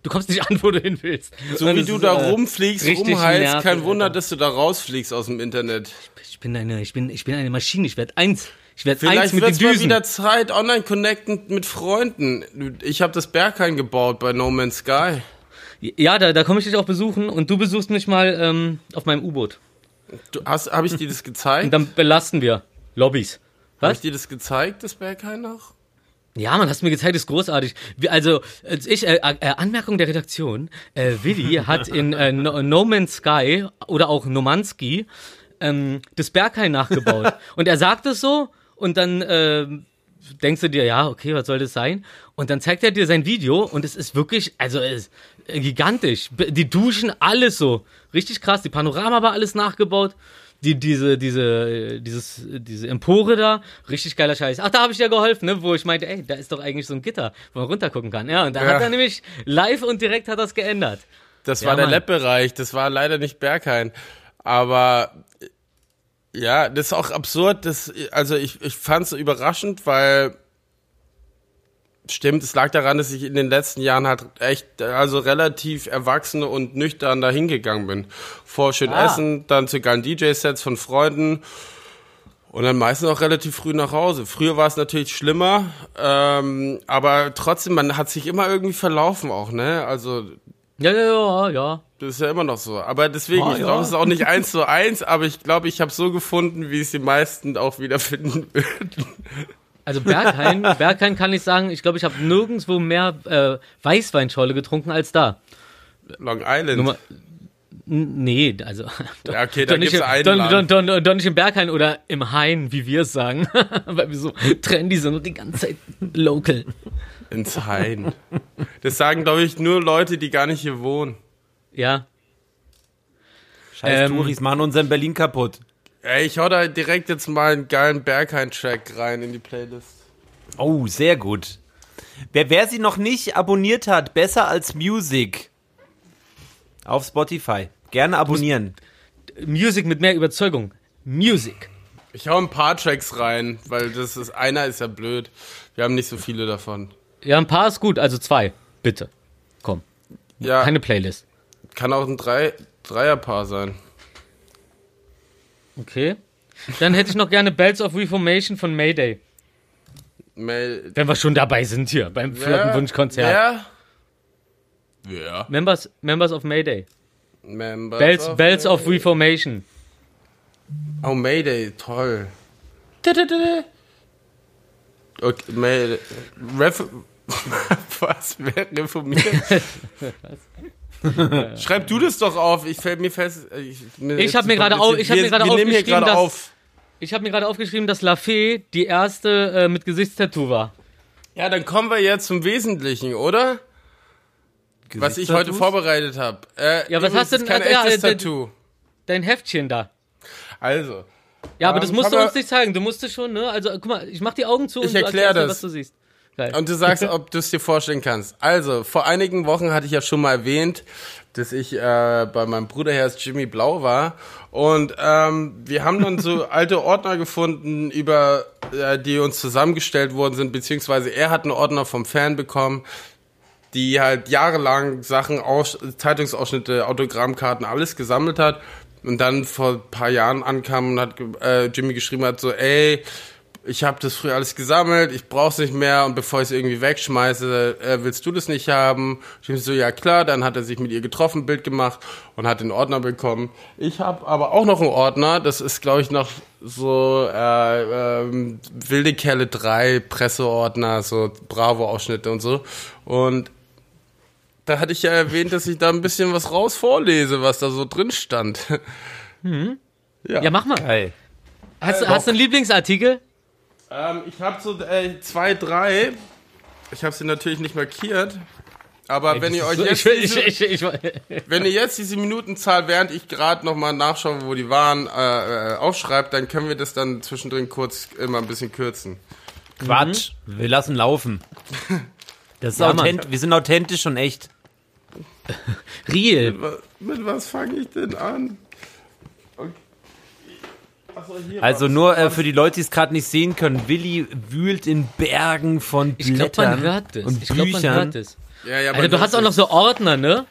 Du kommst nicht an, wo du hin willst. So wie das du ist, da äh, rumfliegst, rumheilst, nervig, kein Wunder, Alter. dass du da rausfliegst aus dem Internet. Ich bin eine, ich bin, ich bin eine Maschine. Ich werde eins. Ich werde eins mit den mal Düsen. wieder Zeit, online connecten mit Freunden. Ich habe das Berghain gebaut bei No Man's Sky. Ja, da, da komme ich dich auch besuchen und du besuchst mich mal ähm, auf meinem U-Boot. Habe ich dir das Und gezeigt? dann belasten wir Lobbys. Habe ich dir das gezeigt, das Berghain noch? Ja, man, hast mir gezeigt, ist großartig. Also, als ich, äh, äh, Anmerkung der Redaktion, äh, Willi hat in äh, no, no Man's Sky oder auch Nomanski ähm, das Berghain nachgebaut. und er sagt es so und dann äh, denkst du dir, ja, okay, was soll das sein? Und dann zeigt er dir sein Video und es ist wirklich, also es ist gigantisch. Die Duschen, alles so. Richtig krass. Die Panorama war alles nachgebaut. Die, diese, diese, äh, dieses, diese Empore da, richtig geiler Scheiß. Ach, da habe ich dir geholfen, ne, wo ich meinte, ey, da ist doch eigentlich so ein Gitter, wo man runtergucken kann. Ja, und da Ja. hat er nämlich live und direkt hat das geändert. Das Ja, war der. Lab-Bereich, das war leider nicht Berghain. Aber ja, das ist auch absurd. Das, also ich, ich fand es überraschend, weil stimmt, es lag daran, dass ich in den letzten Jahren halt echt, also relativ erwachsen und nüchtern dahin gegangen bin. Vor schön Ah. Essen, dann zu geilen DJ-Sets von Freunden Und dann meistens auch relativ früh nach Hause. Früher war es natürlich schlimmer, ähm, aber trotzdem, man hat sich immer irgendwie verlaufen auch, ne? Also Ja, ja, ja, ja. das ist ja immer noch so. Aber deswegen, Ah, ich ja. glaube, es ist auch nicht eins zu eins, aber ich glaube, ich habe so gefunden, wie es die meisten auch wiederfinden würden. Also Berghain, Berghain kann ich sagen, ich glaube, ich habe nirgendwo mehr äh, Weißweinscholle getrunken als da. Long Island. Nummer, nee, also ja, okay, da doch nicht, gibt's im, einen doch, Land. doch, doch, doch nicht im Berghain oder im Hain, wie wir es sagen, weil wir so trendy sind und die ganze Zeit local. Ins Hain. Das sagen, glaube ich, nur Leute, die gar nicht hier wohnen. Ja, Scheiß Ähm, Touris machen unseren Berlin kaputt. Ey, ich hau da direkt jetzt mal einen geilen Berghain-Track rein in die Playlist. Oh, sehr gut. Wer, wer sie noch nicht abonniert hat, besser als Music. Auf Spotify. Gerne abonnieren. Music mit mehr Überzeugung. Music. Ich hau ein paar Tracks rein, weil das ist, einer ist ja blöd. Wir haben nicht so viele davon. Ja, ein paar ist gut, also zwei, bitte. Komm, Ja, keine Playlist. kann auch ein Drei, Dreierpaar sein. Okay. Dann hätte ich noch gerne Bells of Reformation von Mayday. Mail. Wenn wir schon dabei sind hier beim Flottenwunschkonzert. Wer? Wer? Members, Members of Mayday. Members Bells, of Bells of Mayday. Reformation. Oh, Mayday, toll. Okay, Mayday. Ref Was? Wer reformiert? Schreib du das doch auf. Ich fällt mir fest. Ich, Ich hab mir gerade au- ich hab mir gerade aufgeschrieben, dass- auf. Ich habe mir gerade aufgeschrieben, dass La Fee die erste äh, mit Gesichtstattoo war. Ja, dann kommen wir jetzt zum Wesentlichen, oder? Was ich heute vorbereitet habe. Äh, Ja, was hast du denn- Kein ja, echtes äh, Tattoo. Dein Heftchen da. Also, Ja, aber Ähm, das musst du uns nicht zeigen. Du musst es schon, ne? Also, guck mal, ich mach die Augen zu und Ich du erklär erklärst mir, das. was du siehst. Geil. Und du sagst, ob du es dir vorstellen kannst. Also, vor einigen Wochen hatte ich ja schon mal erwähnt, dass ich äh, bei meinem Bruder Herz Jimmy Blau war. Und ähm, wir haben dann so alte Ordner gefunden, über äh, die uns zusammengestellt worden sind, beziehungsweise er hat einen Ordner vom Fan bekommen, die halt jahrelang Sachen, Aus Zeitungsausschnitte, Autogrammkarten, alles gesammelt hat. Und dann vor ein paar Jahren ankam und hat äh, Jimmy geschrieben hat, so, ey, ich habe das früher alles gesammelt, ich brauch's nicht mehr und bevor ich es irgendwie wegschmeiße, äh, willst du das nicht haben? Ich so, ja klar, dann hat er sich mit ihr getroffen, Bild gemacht und hat den Ordner bekommen. Ich habe aber auch noch einen Ordner, das ist glaube ich noch so äh, ähm, Wilde Kerle 3 Presseordner, so Bravo-Ausschnitte und so. Und da hatte ich ja erwähnt, dass ich da ein bisschen was raus vorlese, was da so drin stand. ja, mach mal. Geil. Hast, du- hast du einen Lieblingsartikel? Ähm, ich habe so äh, zwei, drei. Ich habe sie natürlich nicht markiert. Aber wenn ihr euch jetzt, diese, ich, ich, ich, wenn ihr jetzt diese Minutenzahl, während ich gerade nochmal nachschaue, wo die waren, äh, äh, aufschreibt, dann können wir das dann zwischendrin kurz immer ein bisschen kürzen. Quatsch. Wir lassen laufen. Das ist Ja, Mann. authent wir sind authentisch und echt. Real. Wa- Mit was fange ich denn an? Also nur äh, für die Leute, die es gerade nicht sehen können, Willi wühlt in Bergen von Ich Blättern man hört es. und Ich glaube, man Büchern. hört es. Ja, ja, Alter, man du hast auch noch so Ordner, ne?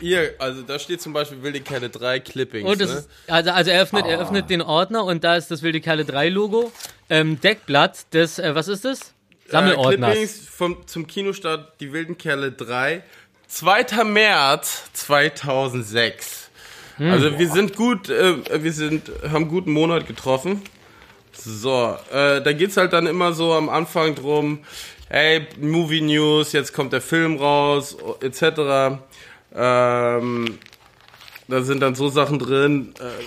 Hier, also da steht zum Beispiel Wilde Kerle 3 Clippings. Und das ne? ist, also, also er öffnet, Ah. er öffnet den Ordner und da ist das Wilde Kerle 3 Logo. Ähm, Deckblatt des, äh, was ist das? Sammelordners. Äh, Clippings vom, zum Kinostart Die wilden Kerle 3. 2. März 2006. Hm. Also wir sind gut, äh, wir sind, haben guten Monat getroffen. So, äh, da geht's halt dann immer so am Anfang drum, hey, Movie News, jetzt kommt der Film raus, etc. Ähm, da sind dann so Sachen drin, äh,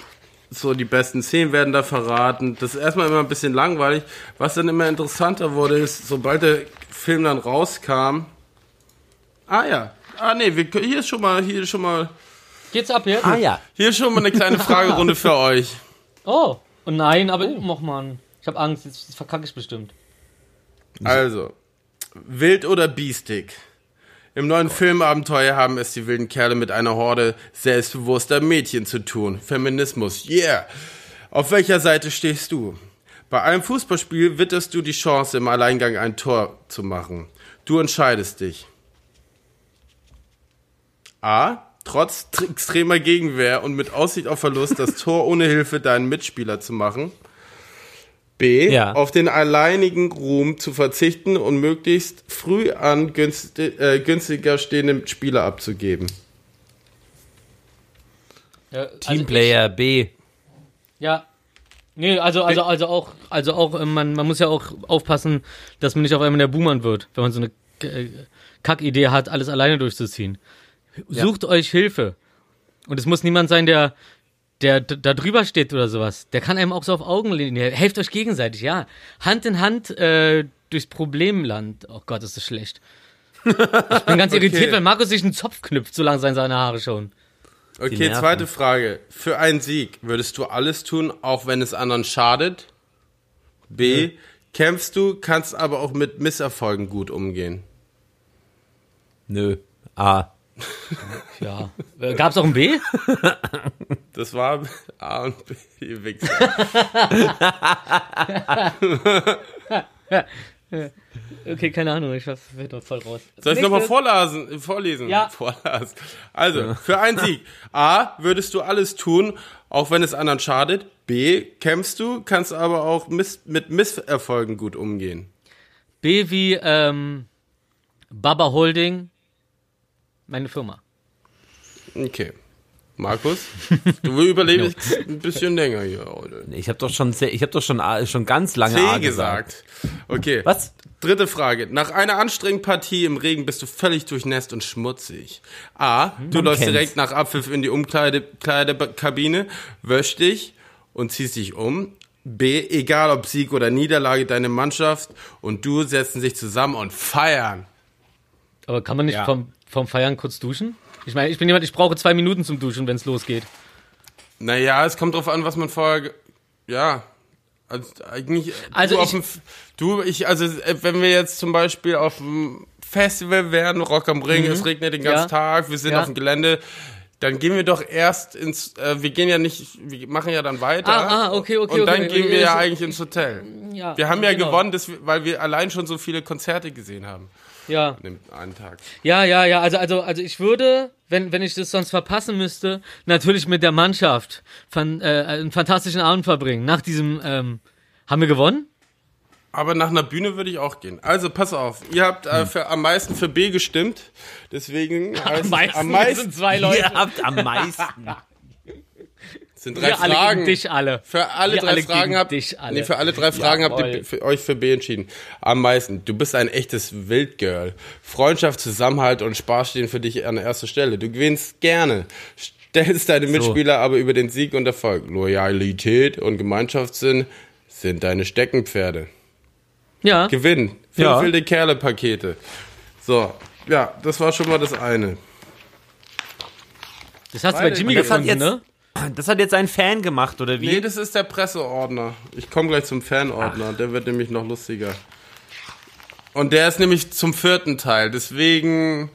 so die besten Szenen werden da verraten. Das ist erstmal immer ein bisschen langweilig. Was dann immer interessanter wurde, ist, sobald der Film dann rauskam. Ah ja. Ah nee, wir, hier ist schon mal, hier ist schon mal, Geht's ab jetzt? Ah ja. hier schon mal eine kleine Fragerunde für euch. Oh. oh nein, aber, oh Mann. Ich habe Angst, jetzt, jetzt verkacke ich bestimmt. Also, wild oder biestig? Im neuen Filmabenteuer haben es die wilden Kerle mit einer Horde selbstbewusster Mädchen zu tun. Feminismus, yeah! Auf welcher Seite stehst du? Bei einem Fußballspiel witterst du die Chance, im Alleingang ein Tor zu machen. Du entscheidest dich. A. Trotz tr- extremer Gegenwehr und mit Aussicht auf Verlust das Tor ohne Hilfe deinen Mitspieler zu machen. B. Ja. Auf den alleinigen Ruhm zu verzichten und möglichst früh an günsti äh, günstiger stehende Spieler abzugeben. Ja, also Teamplayer B. Ich, ja. Nee, also, also, also auch, also auch, äh, man, man muss ja auch aufpassen, dass man nicht auf einmal der Buhmann wird, wenn man so eine äh, Kackidee hat, alles alleine durchzuziehen. Sucht euch Hilfe. Und es muss niemand sein, der, der da drüber steht oder sowas. Der kann einem auch so auf Augenlinie. Helft euch gegenseitig, ja. Hand in Hand äh, durchs Problemland. Oh Gott, ist das schlecht. Ich bin ganz irritiert, weil Markus sich einen Zopf knüpft, solange seine seine Haare schon. Okay, zweite Frage. Für einen Sieg würdest du alles tun, auch wenn es anderen schadet? B. Kämpfst du, kannst aber auch mit Misserfolgen gut umgehen. Nö. A. Ja. Äh, Gab's auch ein B? Das war A und B, Wichser. Okay, keine Ahnung, ich war doch voll raus. Soll ich nochmal vorlesen? Vorlesen? Ja. Vorlesen. Also, für einen Sieg. A, würdest du alles tun, auch wenn es anderen schadet. B, kämpfst du, kannst aber auch miss mit Misserfolgen gut umgehen. B wie ähm, Baba Holding, meine Firma. Okay. Markus, du überlebst ein bisschen länger hier heute. Ich habe doch schon, sehr- ich habe doch schon, A, schon ganz lange C A gesagt. Okay. Was? Dritte Frage. Nach einer anstrengenden Partie im Regen bist du völlig durchnässt und schmutzig. A. Du Man läufst kennt's. direkt nach Abpfiff in die Umkleidekabine, wäschst dich und ziehst dich um. B. Egal ob Sieg oder Niederlage, deine Mannschaft und du setzen sich zusammen und feiern. Aber kann man nicht Ja. vom, vom Feiern kurz duschen? Ich meine, ich bin jemand, ich brauche zwei Minuten zum Duschen, wenn es losgeht. Naja, es kommt drauf an, was man vorher. Ja. Also eigentlich. Also du, ich- dem du, ich, also äh, wenn wir jetzt zum Beispiel auf dem Festival wären, Rock am Ring, es regnet den ganzen Mhm. Ja. Tag, wir sind Ja. auf dem Gelände, dann gehen wir doch erst ins. Äh, wir gehen ja nicht, wir machen ja dann weiter. Ah, ah, okay, okay, Und dann okay. gehen wir ja Also- eigentlich ins Hotel. Ja, Wir haben ja genau. gewonnen, dass wir, weil wir allein schon so viele Konzerte gesehen haben Ja, an dem einen Tag. ja, ja, ja. Also, also, also ich würde, wenn, wenn ich das sonst verpassen müsste, natürlich mit der Mannschaft fan, äh, einen fantastischen Abend verbringen. Nach diesem, ähm, haben wir gewonnen? Aber nach einer Bühne würde ich auch gehen. Also pass auf, ihr habt äh, für, am meisten für B gestimmt, deswegen heißt, Am meisten, am meisten sind zwei Leute. Ihr habt am meisten. sind drei wir alle Fragen. gegen dich alle. Für alle Wir drei alle Fragen habt dich alle. Nee, für alle drei Fragen habt Jawohl. ihr für euch für B entschieden. Am meisten. Du bist ein echtes Wildgirl. Freundschaft, Zusammenhalt und Spaß stehen für dich an erster Stelle. Du gewinnst gerne. Stellst deine Mitspieler aber über den Sieg und Erfolg. Loyalität und Gemeinschaftssinn sind deine Steckenpferde. Ja. Gewinn. Fünf Ja. wilde Kerle-Pakete. So, ja, das war schon mal das eine. Das hast du bei. Jimmy gefunden, ne? Das hat jetzt ein Fan gemacht, oder wie? Nee, das ist der Presseordner. Ich komme gleich zum Fanordner. Der wird nämlich noch lustiger. Und der ist nämlich zum vierten Teil. Deswegen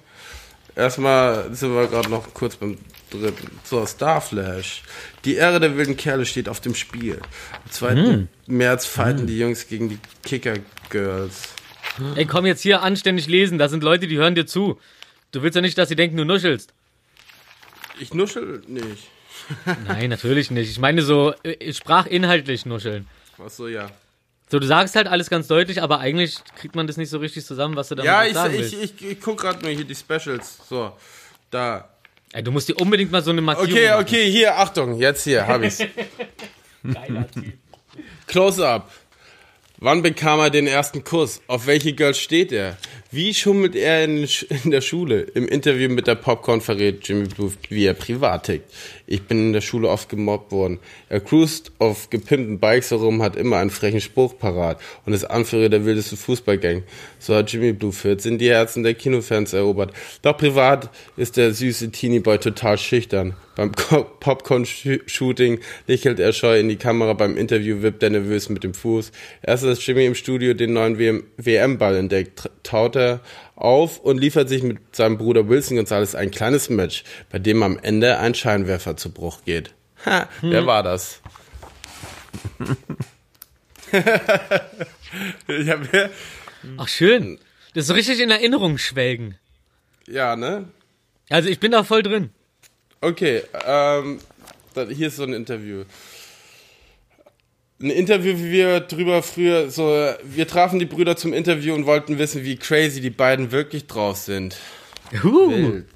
erstmal sind wir gerade noch kurz beim dritten. So, Starflash. Die Ehre der wilden Kerle steht auf dem Spiel. Am 2. März fighten die Jungs gegen die Kicker Girls. Ey, komm jetzt hier anständig lesen. Da sind Leute, die hören dir zu. Du willst ja nicht, dass sie denken, du nuschelst. Ich nuschel nicht. Nein, natürlich nicht. Ich meine so äh, sprachinhaltlich nuscheln. Achso, ja. So, du sagst halt alles ganz deutlich, aber eigentlich kriegt man das nicht so richtig zusammen, was du damit Ja, ich, sagen ich, willst. ich, ich guck gerade nur hier die Specials. So, da. Ey, du musst dir unbedingt mal so eine Markierung Okay, machen. okay, hier, Achtung, jetzt hier, hab ich's. Close-up. Wann bekam er den ersten Kuss? Auf welche Girls steht er? Wie schummelt er in, in der Schule? Im Interview mit der Popcorn verrät Jimmy Blue, wie er privat tickt. Ich bin in der Schule oft gemobbt worden. Er cruist auf gepimpten Bikes herum, hat immer einen frechen Spruch parat und ist Anführer der wildesten Fußballgang. So hat Jimmy Blue 14 die Herzen der Kinofans erobert. Doch privat ist der süße Teenie-Boy total schüchtern. Beim Co- Popcorn-Shooting lächelt er scheu in die Kamera, beim Interview wippt er nervös mit dem Fuß. Erst als Jimmy im Studio den neuen WM WM-Ball entdeckt, taut er auf und liefert sich mit seinem Bruder Wilson Gonzalez ein kleines Match, bei dem am Ende ein Scheinwerfer zu Bruch geht. Ha, wer war das? ich hab, Ach, schön. Das ist so richtig in Erinnerung schwelgen. ja, ne? Also, ich bin da voll drin. Okay, ähm, hier ist so ein Interview. Ein Interview, wie wir drüber früher so, wir trafen die Brüder zum Interview und wollten wissen, wie crazy die beiden wirklich drauf sind. Uh. Wild.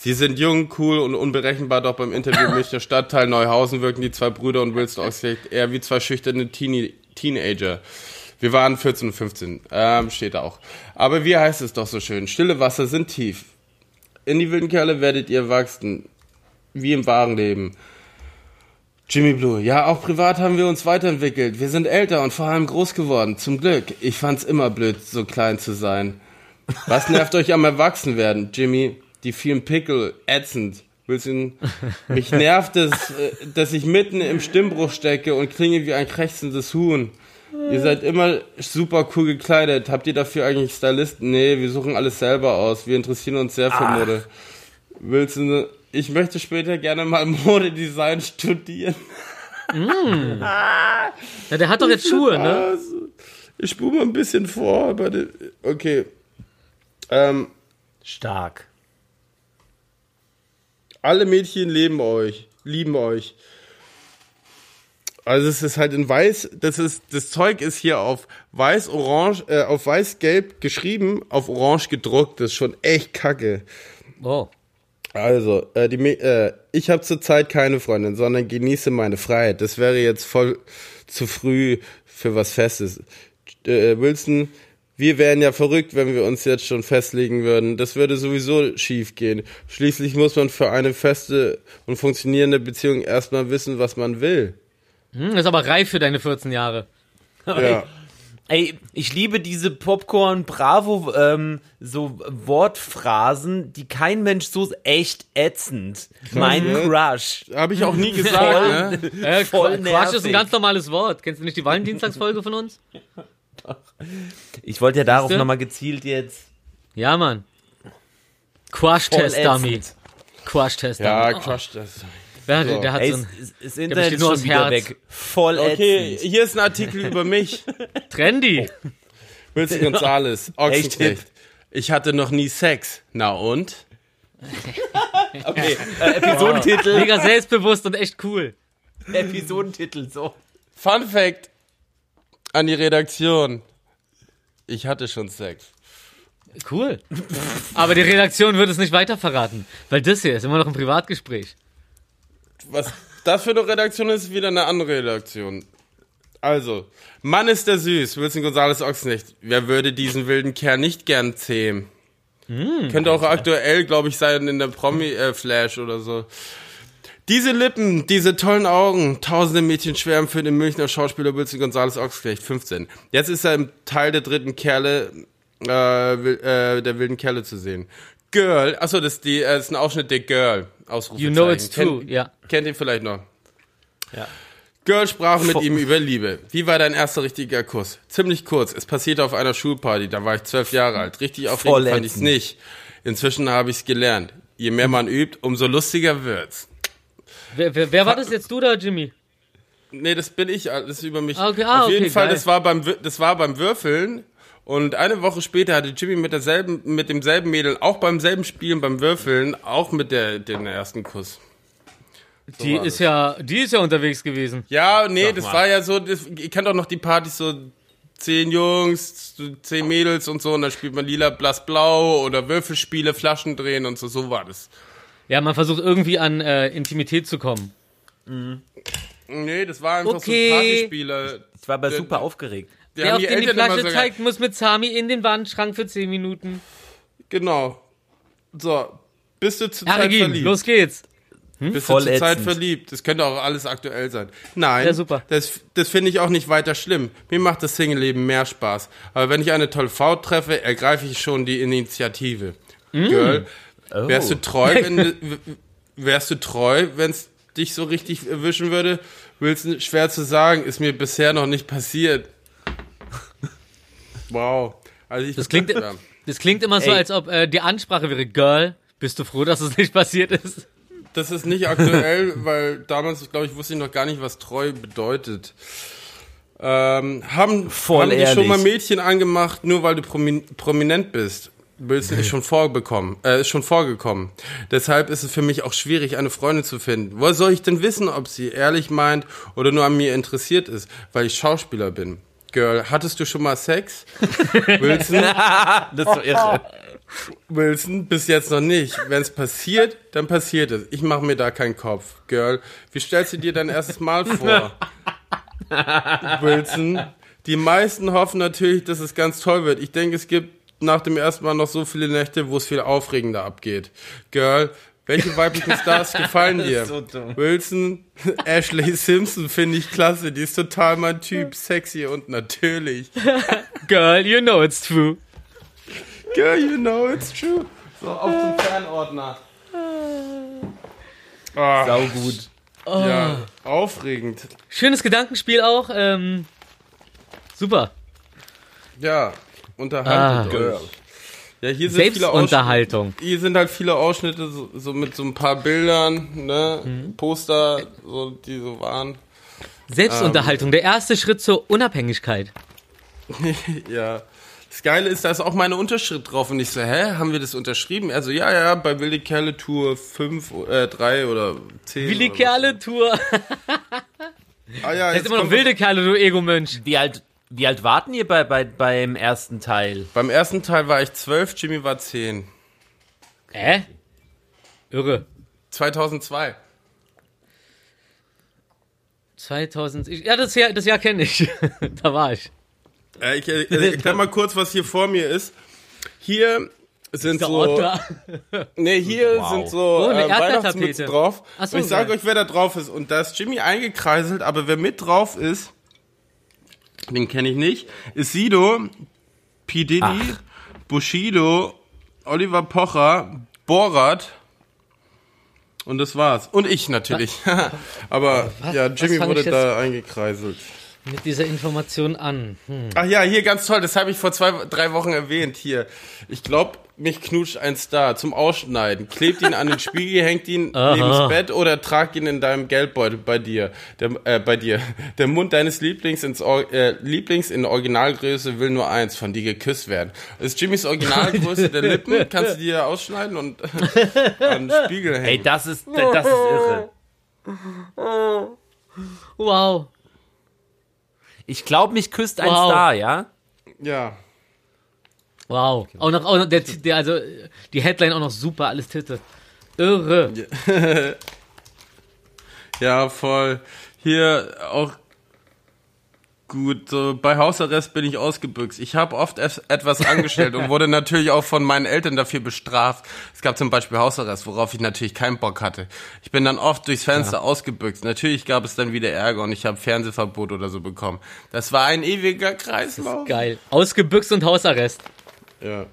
Sie sind jung, cool und unberechenbar, doch beim Interview im Münchner Stadtteil Neuhausen wirken die zwei Brüder und Wilson Oxlade eher wie zwei schüchterne Teenie Teenager. Wir waren 14 und 15, ähm, steht da auch. Aber wie heißt es doch so schön? Stille Wasser sind tief. In die wilden Kerle werdet ihr wachsen, wie im wahren Leben. Jimmy Blue, ja, auch privat haben wir uns weiterentwickelt. Wir sind älter und vor allem groß geworden. Zum Glück. Ich fand's immer blöd, so klein zu sein. Was nervt euch am Erwachsenwerden, Jimmy? Die vielen Pickel, ätzend. Wilson, mich nervt es, äh, dass ich mitten im Stimmbruch stecke und klinge wie ein krächzendes Huhn. Ihr seid immer super cool gekleidet. Habt ihr dafür eigentlich Stylisten? Nee, wir suchen alles selber aus. Wir interessieren uns sehr für Ach. Mode. Wilson, ich möchte später gerne mal Modedesign studieren. Ja, der hat doch jetzt Schuhe, ne? Also, ich spule mal ein bisschen vor, aber okay. Ähm, Stark. alle Mädchen leben euch, lieben euch. Also es ist halt in weiß, das ist das Zeug ist hier auf weiß orange äh, auf weiß gelb geschrieben, auf orange gedruckt, das ist schon echt kacke. Oh. Also, äh, die, äh, ich habe zurzeit keine Freundin, sondern genieße meine Freiheit. Das wäre jetzt voll zu früh für was Festes. Äh, Wilson, wir wären ja verrückt, wenn wir uns jetzt schon festlegen würden. Das würde sowieso schief gehen. Schließlich muss man für eine feste und funktionierende Beziehung erstmal wissen, was man will. Hm, ist aber reif für deine 14 Jahre. Ja. Ey, ich liebe diese Popcorn Bravo ähm, so Wortphrasen, die kein Mensch so echt ätzend. Mein? Crush. Habe ich auch nie gesagt, ne? Äh, Voll ist nervig. ein ganz normales Wort. Kennst du nicht die Valentinstagsfolge von uns? Ich wollte ja darauf Siehste? nochmal gezielt jetzt. Ja, Mann. Crush-Test, Voll Dummy. ätzend. Crush-Test, Ja, Dummy. Crush das. Wer, So. der hat Ey, so ein das Internet ist nur schon wieder Herz. weg. Voll Okay, ätzend. hier ist ein Artikel über mich. Trendy. Wilson Gonzales, Ochsenknecht. Ich hatte noch nie Sex. Na und? Okay, äh, Episodentitel. Mega selbstbewusst und echt cool. Episodentitel, so. Fun Fact an die Redaktion. Ich hatte schon Sex. Cool. Aber die Redaktion wird es nicht weiter verraten, weil das hier ist immer noch ein Privatgespräch. Was das für eine Redaktion ist, ist wieder eine andere Redaktion. Also, Mann ist der süß, Wilson Gonzales Ochsenknecht. Wer würde diesen wilden Kerl nicht gern zähmen? Könnte auch aktuell, glaube ich, sein in der Promi-Flash oder so. Diese Lippen, diese tollen Augen, tausende Mädchen schwärmen für den Münchner Schauspieler Wilson Gonzales Ochsenknecht, 15. Jetzt ist er im Teil der dritten Kerle, äh, äh, der wilden Kerle zu sehen. Girl, achso, das ist, die, äh, das ist ein Ausschnitt der Girl. Ausrufezeichen. You know it's true, ja. Kennt ihr vielleicht noch? Ja. Girl sprach mit ihm über Liebe. Wie war dein erster richtiger Kuss? Ziemlich kurz. Es passierte auf einer Schulparty. Da war ich zwölf Jahre alt. Richtig aufregend fand ich's ätzend. nicht. Inzwischen habe ich's gelernt. Je mehr man übt, umso lustiger wird's. Wer, wer, wer war das jetzt, du oder Jimmy? Nee, das bin ich. Das ist über mich. Ah, okay. Ah, auf jeden okay, Fall, geil. das war beim das war beim Würfeln. Und eine Woche später hatte Jimmy mit derselben, mit demselben Mädel, auch beim selben Spielen, beim Würfeln, auch mit der, den ersten Kuss. Die war ist ja, die ist ja unterwegs gewesen. Ja, nee, das mal. war ja so, das, ihr kennt auch noch die Partys, so zehn Jungs, so zehn Mädels und so, und dann spielt man lila, blass, blau oder Würfelspiele, Flaschen drehen und so, so war das. Ja, man versucht irgendwie an äh, Intimität zu kommen. Nee, das war einfach Okay. so Partyspiele. Ich war aber super aufgeregt. Wer auf die den die Flasche so zeigt, muss mit Sami in den Wandschrank für 10 Minuten. Genau. So, bist du zurzeit Arigin, verliebt? los geht's. Bist Voll du zurzeit ätzend. verliebt? Das könnte auch alles aktuell sein. Nein, Ja, super. das, das finde ich auch nicht weiter schlimm. Mir macht das Single-Leben mehr Spaß. Aber wenn ich eine tolle Frau treffe, ergreife ich schon die Initiative. Mm. Girl, Oh. wärst du treu, wenn wärst du treu, wenn es dich so richtig erwischen würde? Willst du schwer zu sagen, ist mir bisher noch nicht passiert. Wow. Also ich Das klingt, das klingt immer so, Ey. als ob äh, die Ansprache wäre, Girl, bist du froh, dass es nicht passiert ist? Das ist nicht aktuell, weil damals, glaube ich, wusste ich noch gar nicht, was treu bedeutet. Ähm, haben Voll haben ehrlich. schon mal Mädchen angemacht, nur weil du promin prominent bist? Wilson ist schon vorbekommen, äh, ist schon vorgekommen. Deshalb ist es für mich auch schwierig, eine Freundin zu finden. Woher soll ich denn wissen, ob sie ehrlich meint oder nur an mir interessiert ist, weil ich Schauspieler bin? Girl, hattest du schon mal Sex? Wilson, Das ist so irre. Wilson, bis jetzt noch nicht. Wenn es passiert, dann passiert es. Ich mache mir da keinen Kopf. Girl, wie stellst du dir dein erstes Mal vor? Wilson, die meisten hoffen natürlich, dass es ganz toll wird. Ich denke, es gibt nach dem ersten Mal noch so viele Nächte, wo es viel aufregender abgeht. Girl, welche weiblichen Stars gefallen dir? so. Wilson, Ashley Simpson finde ich klasse. Die ist total mein Typ. Sexy und natürlich. Girl, you know it's true. Girl, you know it's true. So, auf zum Fernordner. Ah, Sau gut. ja, aufregend. Schönes Gedankenspiel auch. Ähm, super. Ja, unterhaltet Ah. euch. Ja, hier sind viele Ausschnitte. Selbstunterhaltung. Hier sind halt viele Ausschnitte, so, so mit so ein paar Bildern, ne, Mhm. Poster, so, die so waren. Selbstunterhaltung, der erste Schritt zur Unabhängigkeit. Ja. Das Geile ist, da ist auch meine Unterschrift drauf und ich so, hä, haben wir das unterschrieben? Also ja, ja, bei Wilde Kerle Tour 5, äh, 3 oder 10. Willi oder Kerle Tour. Ah ja, Das jetzt ist immer noch kommt wilde Kerle, du Ego-Mensch. Wie alt, wie alt warten ihr bei, bei, beim ersten Teil? Beim ersten Teil war ich 12, Jimmy war 10. Hä? Irre. 2002. 2000. ich- Ja, das Jahr, das Jahr kenne ich. da war ich. Äh, ich äh, erklär mal kurz, was hier vor mir ist. Hier sind so, nee, hier Wow. sind so Oh, äh, Weihnachtsmützen drauf. So, und ich sage euch, wer da drauf ist. Und da ist Jimmy eingekreiselt, aber wer mit drauf ist, den kenne ich nicht, ist Sido, P. Diddy, Bushido, Oliver Pocher, Borat. Und das war's. Und ich natürlich. aber ja, Was Jimmy fang wurde da eingekreiselt. Mit dieser Information an. Hm. Ach ja, hier ganz toll, das habe ich vor zwei, drei Wochen erwähnt. Hier, ich glaube, mich knutscht ein Star zum Ausschneiden. Klebt ihn an den Spiegel, hängt ihn Aha. neben das Bett oder tragt ihn in deinem Geldbeutel bei dir. Der, äh, bei dir. Der Mund deines Lieblings, ins, Or- äh, Lieblings in Originalgröße will nur eins, von dir geküsst werden. Das ist Jimmys Originalgröße der Lippen, kannst du dir ausschneiden und an den Spiegel hängen. Ey, das ist, das ist irre. Wow. Ich glaube, mich küsst ein Wow. Star, ja? Ja. Wow. Auch noch, auch noch der, der, also die Headline auch noch super, alles Titte. Irre. Ja, voll. Hier auch gut. So bei Hausarrest bin ich ausgebüxt. Ich habe oft etwas angestellt und wurde natürlich auch von meinen Eltern dafür bestraft. Es gab zum Beispiel Hausarrest, worauf ich natürlich keinen Bock hatte. Ich bin dann oft durchs Fenster ausgebüxt. Natürlich gab es dann wieder Ärger und ich habe Fernsehverbot oder so bekommen. Das war ein ewiger Kreislauf. Geil. Ausgebüxt und Hausarrest. Ja.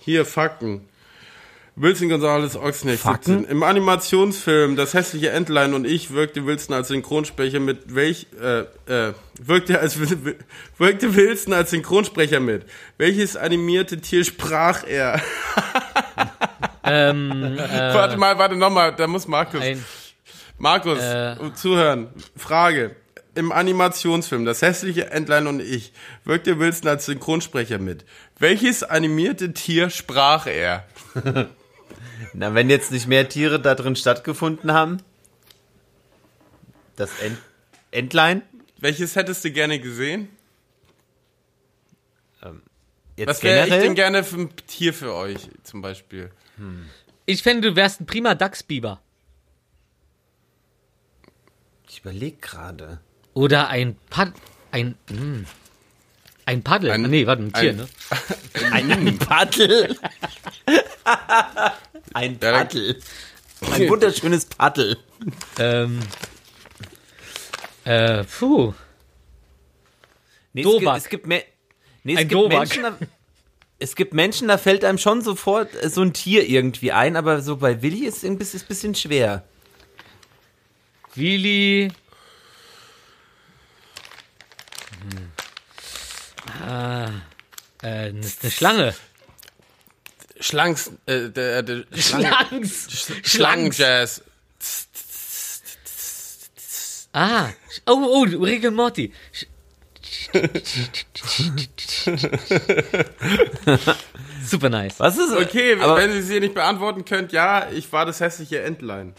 Hier, Fakten. Wilson Gonzales Fakten? 17. Im Animationsfilm Das hässliche Entlein und ich wirkte Wilson als Synchronsprecher mit welch äh, äh, wirkte als wirkte Wilson als Synchronsprecher mit. Welches animierte Tier sprach er? Ähm, äh, warte mal, warte nochmal, da muss Markus. ein, Markus, Äh. zuhören. Frage. Im Animationsfilm Das hässliche Entlein und ich wirkte Wilson als Synchronsprecher mit. Welches animierte Tier sprach er? Na, wenn jetzt nicht mehr Tiere da drin stattgefunden haben. Das Ent Entlein? Welches hättest du gerne gesehen? Jetzt Was wäre ich denn gerne für ein Tier für euch, zum Beispiel? ich fände, du wärst ein prima Dachsbiber. Ich überleg gerade. Oder ein Pad ein, mm, ein Paddel. Ein- nee, warte, ein Tier, ein- ne? Ein Paddel. Ein Paddel. Ein wunderschönes Paddel. Ähm, äh, puh. Nee, Dovak. Es gibt, es gibt, Me nee, es Ein gibt Dovak. Menschen, da, es gibt Menschen, da fällt einem schon sofort äh, so ein Tier irgendwie ein, aber so bei Willi ist es ein ein bisschen schwer. Willi. Ah, äh, das ist eine Schlange. Schlangs, äh, der, der Schlangen, Schlangs. Schlangenjazz. Ah, oh, oh, Rick und Morty. Sch- Super nice. Was ist Okay, aber, wenn Sie sie nicht beantworten könnt, ja, ich war das hässliche Entlein.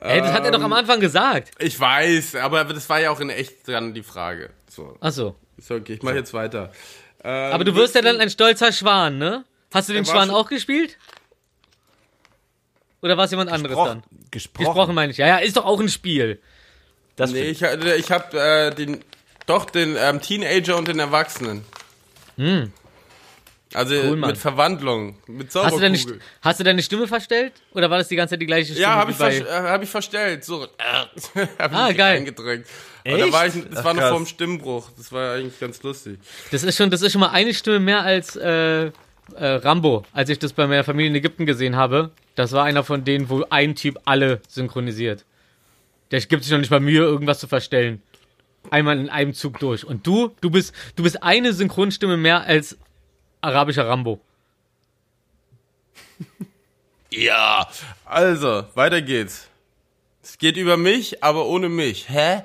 Ey, das hat er doch am Anfang gesagt. Ich weiß, aber das war ja auch in echt dran die Frage. So, Ach so. Ist okay, ich mache jetzt weiter. Ähm, Aber du wirst ja dann ein stolzer Schwan, ne? Hast du den Schwan auch gespielt? Oder war es jemand anderes dann? gesprochen. Gesprochen meine ich. Ja, ja, ist doch auch ein Spiel. Das Nee, ich, ich habe äh, den, doch den ähm, Teenager und den Erwachsenen. Also Cool, mit Verwandlung, mit Hast du, deine, Zauberkugel. St- hast du deine Stimme verstellt? Oder war das die ganze Zeit die gleiche Stimme? Ja, habe ich, vers äh, hab ich verstellt. So, äh, hab Ah, ich geil. eingedrückt. Und da Echt? war ich, das Ach, war noch vor dem Stimmbruch. Das war eigentlich ganz lustig. Das ist schon, das ist schon mal eine Stimme mehr als äh, äh, Rambo, als ich das bei meiner Familie in Ägypten gesehen habe. Das war einer von denen, wo ein Typ alle synchronisiert. Der gibt sich noch nicht mal Mühe, irgendwas zu verstellen. Einmal in einem Zug durch. Und du, du bist, du bist eine Synchronstimme mehr als arabischer Rambo. Ja. Also, weiter geht's. Es geht über mich, aber ohne mich. Hä?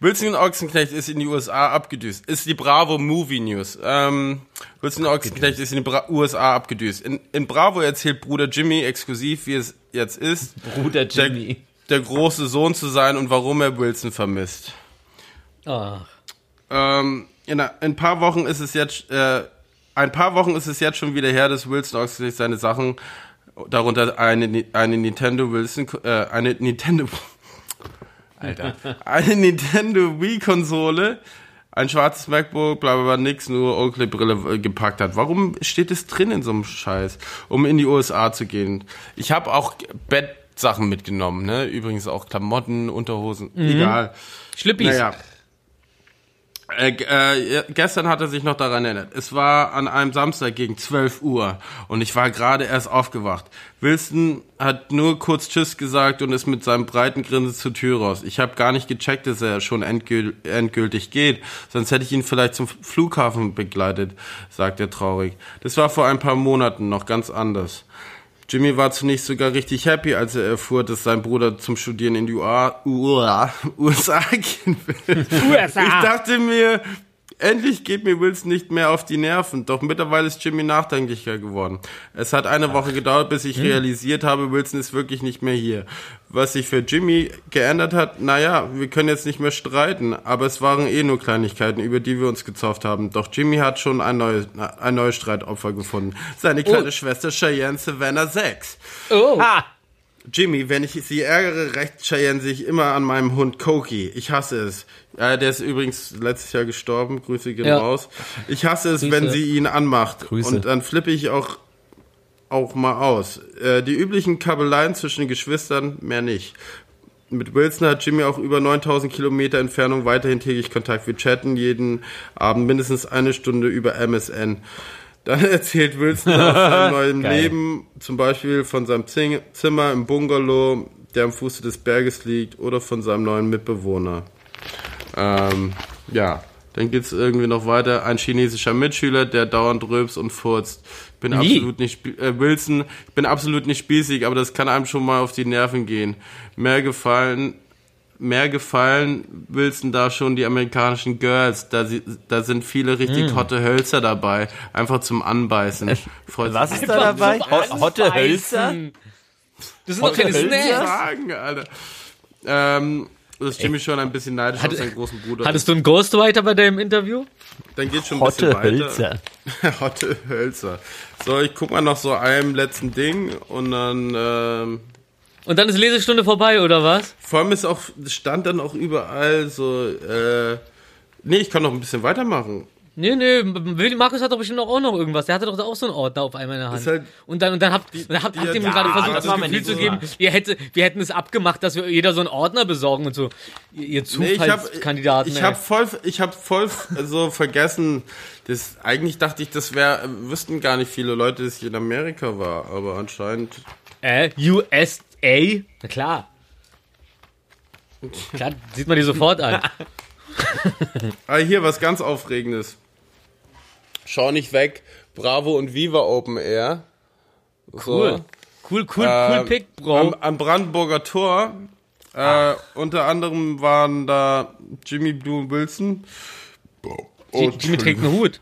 Wilson Ochsenknecht ist in die USA abgedüst. Ist die Bravo Movie News. Ähm, Wilson Ochsenknecht ist in die Bra USA abgedüst. In, in Bravo erzählt Bruder Jimmy exklusiv, wie es jetzt ist, Bruder der, Jimmy. der große Sohn zu sein und warum er Wilson vermisst. Ach. Ähm, in, in ein paar Wochen ist es jetzt, äh, ein paar Wochen ist es jetzt schon wieder her, dass Wilson Ochsenknecht seine Sachen, darunter eine, eine Nintendo Wilson, äh, eine Nintendo, Alter, eine Nintendo Wii Konsole, ein schwarzes MacBook, bla bla bla, nix, nur Oakley-Brille äh, gepackt hat. Warum steht es drin in so einem Scheiß, um in die USA zu gehen? Ich habe auch Bettsachen mitgenommen, ne? Übrigens auch Klamotten, Unterhosen, egal. Schlippis. Naja. Äh, äh, gestern hat er sich noch daran erinnert. Es war an einem Samstag gegen 12 Uhr und ich war gerade erst aufgewacht. Wilson hat nur kurz Tschüss gesagt und ist mit seinem breiten Grinsen zur Tür raus. Ich habe gar nicht gecheckt, dass er schon endgül endgültig geht, sonst hätte ich ihn vielleicht zum Flughafen begleitet, sagt er traurig. Das war vor ein paar Monaten noch ganz anders. Jimmy war zunächst sogar richtig happy, als er erfuhr, dass sein Bruder zum Studieren in die USA gehen will. USA. Ich dachte mir, endlich geht mir Wilson nicht mehr auf die Nerven. Doch mittlerweile ist Jimmy nachdenklicher geworden. Es hat eine Woche gedauert, bis ich realisiert habe, Wilson ist wirklich nicht mehr hier. Was sich für Jimmy geändert hat, naja, wir können jetzt nicht mehr streiten, aber es waren eh nur Kleinigkeiten, über die wir uns gezofft haben. Doch Jimmy hat schon ein neues, ein neues Streitopfer gefunden. Seine kleine Schwester Cheyenne Savannah 6. Oh. Ha! Jimmy, wenn ich sie ärgere, rächt Cheyenne sich immer an meinem Hund Koki. Ich hasse es. Äh, der ist übrigens letztes Jahr gestorben. Grüße gehen Ja. raus. Ich hasse es, Grüße. wenn sie ihn anmacht. Grüße. Und dann flippe ich auch, auch mal aus. Äh, die üblichen Kabeleien zwischen den Geschwistern, mehr nicht. Mit Wilson hat Jimmy auch über 9000 Kilometer Entfernung weiterhin täglich Kontakt. Wir chatten jeden Abend mindestens eine Stunde über MSN. Dann erzählt Wilson aus seinem neuen Geil. Leben, zum Beispiel von seinem Zimmer im Bungalow, der am Fuße des Berges liegt, oder von seinem neuen Mitbewohner. Ähm, ja, dann geht's irgendwie noch weiter. Ein chinesischer Mitschüler, der dauernd rülpst und furzt. Ich bin Wie? absolut nicht, äh, Wilson, ich bin absolut nicht spießig, aber das kann einem schon mal auf die Nerven gehen. Mehr gefallen, mehr gefallen Wilson da schon die amerikanischen Girls. Da, sie, da sind viele richtig hotte Hölzer dabei. Einfach zum Anbeißen. Freut Was ist da dabei? Ho- Hotte Hölzer? Das sind doch keine? Snacks. Alter. Ähm, das ist Jimmy schon ein bisschen neidisch auf seinen großen Bruder. Hattest du einen Ghostwriter bei deinem Interview? Dann geht schon ein bisschen Hotte weiter. Hölzer. Hotte Hölzer. So, ich guck mal noch so einem letzten Ding und dann, ähm, Und dann ist Lesestunde vorbei, oder was? vor allem ist auch, stand dann auch überall so, äh, nee, ich kann noch ein bisschen weitermachen. Nee, nee, Markus hat doch bestimmt auch noch irgendwas. Der hatte doch auch so einen Ordner auf einmal in der Hand. halt- und dann, und dann habt, dann habt, die- habt ihr mir ja, gerade versucht, das das Gefühl zu so. geben, ihr hätte, wir hätten es abgemacht, dass wir jeder so einen Ordner besorgen und so. Ihr, ihr Nee, ich hab, Zufallskandidaten. ich ey. hab voll, ich hab voll so vergessen, das, eigentlich dachte ich, das wäre, wüssten gar nicht viele Leute, dass ich in Amerika war, aber anscheinend, Äh, USA? Na klar. Klar, sieht man die sofort an. Ah, hier was ganz Aufregendes. Schau nicht weg. Bravo und Viva Open Air. So. Cool. Cool, cool, Ähm, cool Pick, Bro. Am, am Brandenburger Tor. Äh, unter anderem waren da Jimmy Blue Wilson. Jimmy trägt einen Hut.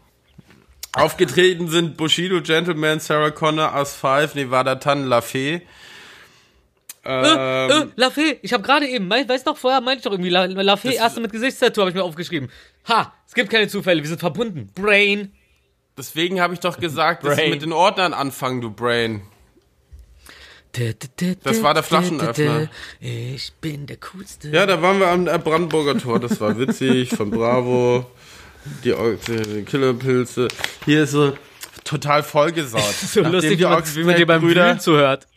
Aufgetreten sind Bushido, Gentleman, Sarah Connor, As 5, Nevada Tan, La Fee. Äh, äh, La Fee, ich habe gerade eben, weißt noch, vorher meinte ich doch irgendwie, La, La Fee, erste mit Gesichtstattoo, habe ich mir aufgeschrieben. Ha, es gibt keine Zufälle, wir sind verbunden. Brain. Deswegen habe ich doch gesagt, dass wir mit den Ordnern anfangen, du Brain. Das war der Flaschenöffner. Ich bin der coolste. Ja, da waren wir am äh, Brandenburger Tor, das war witzig, von Bravo, die, Killerpilze. Hier ist so total vollgesaut. so Nachdem lustig, die wie man, dir beim Wühlen zuhört.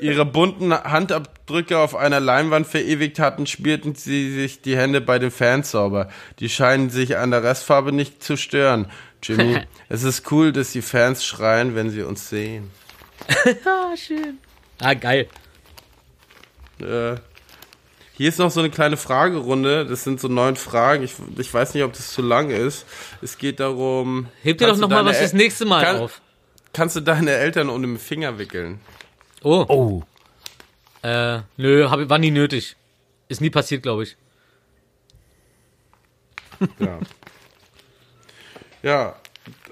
Ihre bunten Handabdrücke auf einer Leinwand verewigt hatten, spielten sie sich die Hände bei den Fans sauber. Die scheinen sich an der Restfarbe nicht zu stören. Jimmy, es ist cool, dass die Fans schreien, wenn sie uns sehen. Ah, schön. Ah, geil. Äh, hier ist noch so eine kleine Fragerunde. Das sind so neun Fragen. Ich, ich weiß nicht, ob das zu lang ist. Es geht darum. Heb dir doch kannst du noch mal deine was El- fürs nächste Mal kann- auf. Kannst du deine Eltern um den Finger wickeln? Oh, Oh. äh, nö, hab, war nie nötig. Ist nie passiert, glaube ich. Ja. ja.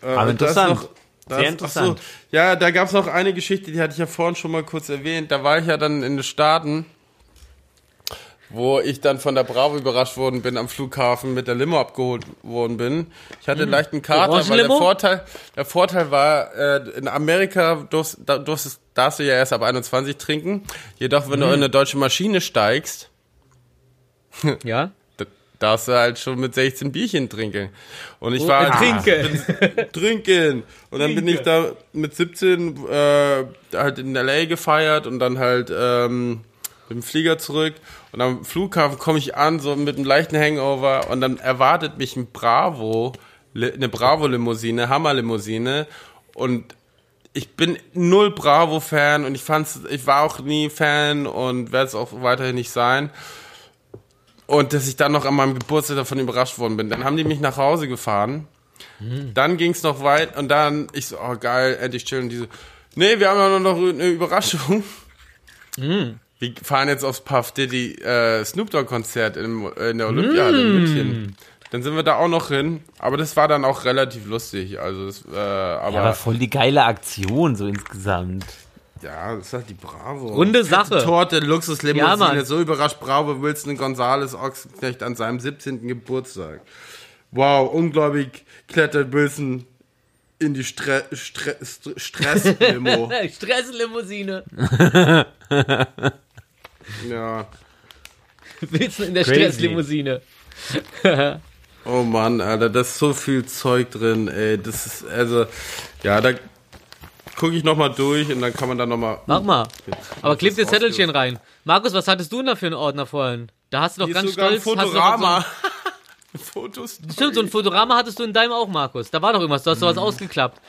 Äh, Aber interessant. noch- das- Sehr interessant. So, ja, da gab es noch eine Geschichte, die hatte ich ja vorhin schon mal kurz erwähnt. Da war ich ja dann in den Staaten, wo ich dann von der Bravo überrascht worden bin am Flughafen mit der Limo abgeholt worden bin. Ich hatte einen leichten Kater, weil der? Vorteil, der Vorteil war, äh, in Amerika durfst, da, durfst, darfst du ja erst ab 21 trinken. Jedoch, wenn du in eine deutsche Maschine steigst, Ja? da darfst du halt schon mit 16 Bierchen trinken. Und ich Oh, war äh, halt, trinke. trinken. Und dann bin ich da mit 17 äh, halt in L.A. gefeiert und dann halt ähm, mit dem Flieger zurück. Und am Flughafen komme ich an, so mit einem leichten Hangover und dann erwartet mich ein Bravo, eine Bravo-Limousine, Hammer-Limousine und ich bin null Bravo-Fan und ich fand's, ich war auch nie Fan und werde es auch weiterhin nicht sein. Und dass ich dann noch an meinem Geburtstag davon überrascht worden bin. Dann haben die mich nach Hause gefahren. Dann ging's noch weit und dann, ich so, oh geil, endlich chillen. Die so, nee, wir haben ja noch eine Überraschung. Wir fahren jetzt aufs Puff Diddy äh, Snoop Dogg Konzert in, in der Olympiahalle in München. Dann sind wir da auch noch hin. Aber das war dann auch relativ lustig. Also, das, äh, aber, Ja, aber voll die geile Aktion so insgesamt. ja, das ist halt die Bravo. Runde Fette Sache. Torte, Ja, Luxuslimousine. Mann. so überrascht Bravo Wilson Gonzales Ochsenknecht an seinem 17. Geburtstag. Wow, unglaublich klettert Wilson in die Stre Stre St Stresslimo. Stresslimousine. ja. Willst du in der Crazy. Stresslimousine? Oh Mann, Alter, da ist so viel Zeug drin, ey. Das ist, also, ja, da gucke ich nochmal durch und dann kann man da nochmal. Mach mal. Aber kleb dir das Zettelchen rein. Markus, was hattest du denn da für einen Ordner vorhin? Da hast du doch Hier ist ganz sogar ein stolz. hast du doch Fotorama. Fotos. So, stimmt, so ein Fotorama hattest du in deinem auch, Markus. Da war doch irgendwas, du hast sowas Mhm. ausgeklappt.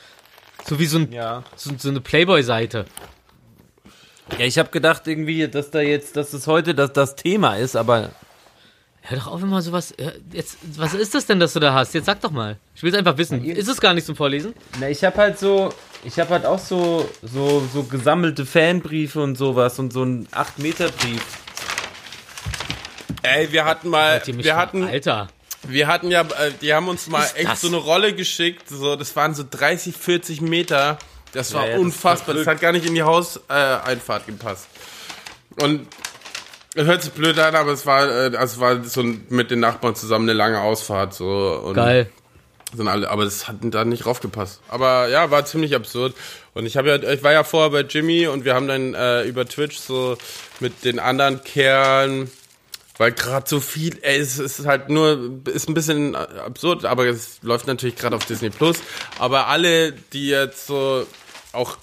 So wie so, ein, Ja. so, so eine Playboy-Seite. Ja, ich habe gedacht irgendwie, dass da jetzt, dass das heute das, das Thema ist, aber Hör doch auf immer sowas. Jetzt, was ist das denn, das du da hast? Jetzt sag doch mal. Ich will es einfach wissen. Ist es gar nicht zum Vorlesen? na, ich habe halt so, ich habe halt auch so, so, so gesammelte Fanbriefe und sowas und so einen 8 Meter Brief. Ey, wir hatten mal, wir hatten, Alter. Wir hatten ja, äh, die haben uns mal echt das? so eine Rolle geschickt. So, das waren so 30, 40 Meter. Das war Ja, ja, das unfassbar. Das, verrückt. hat gar nicht in die Hauseinfahrt Einfahrt gepasst. Und hört sich blöd an, aber es war, äh, also war so mit den Nachbarn zusammen eine lange Ausfahrt. So, und Geil. sind alle, aber das hat da nicht raufgepasst. Aber ja, war ziemlich absurd. Und ich habe ja, ich war ja vorher bei Jimmy und wir haben dann äh, über Twitch so mit den anderen Kerlen, weil gerade so viel, ey, es ist halt nur, ist ein bisschen absurd, aber es läuft natürlich gerade auf Disney Plus. Aber alle, die jetzt so auch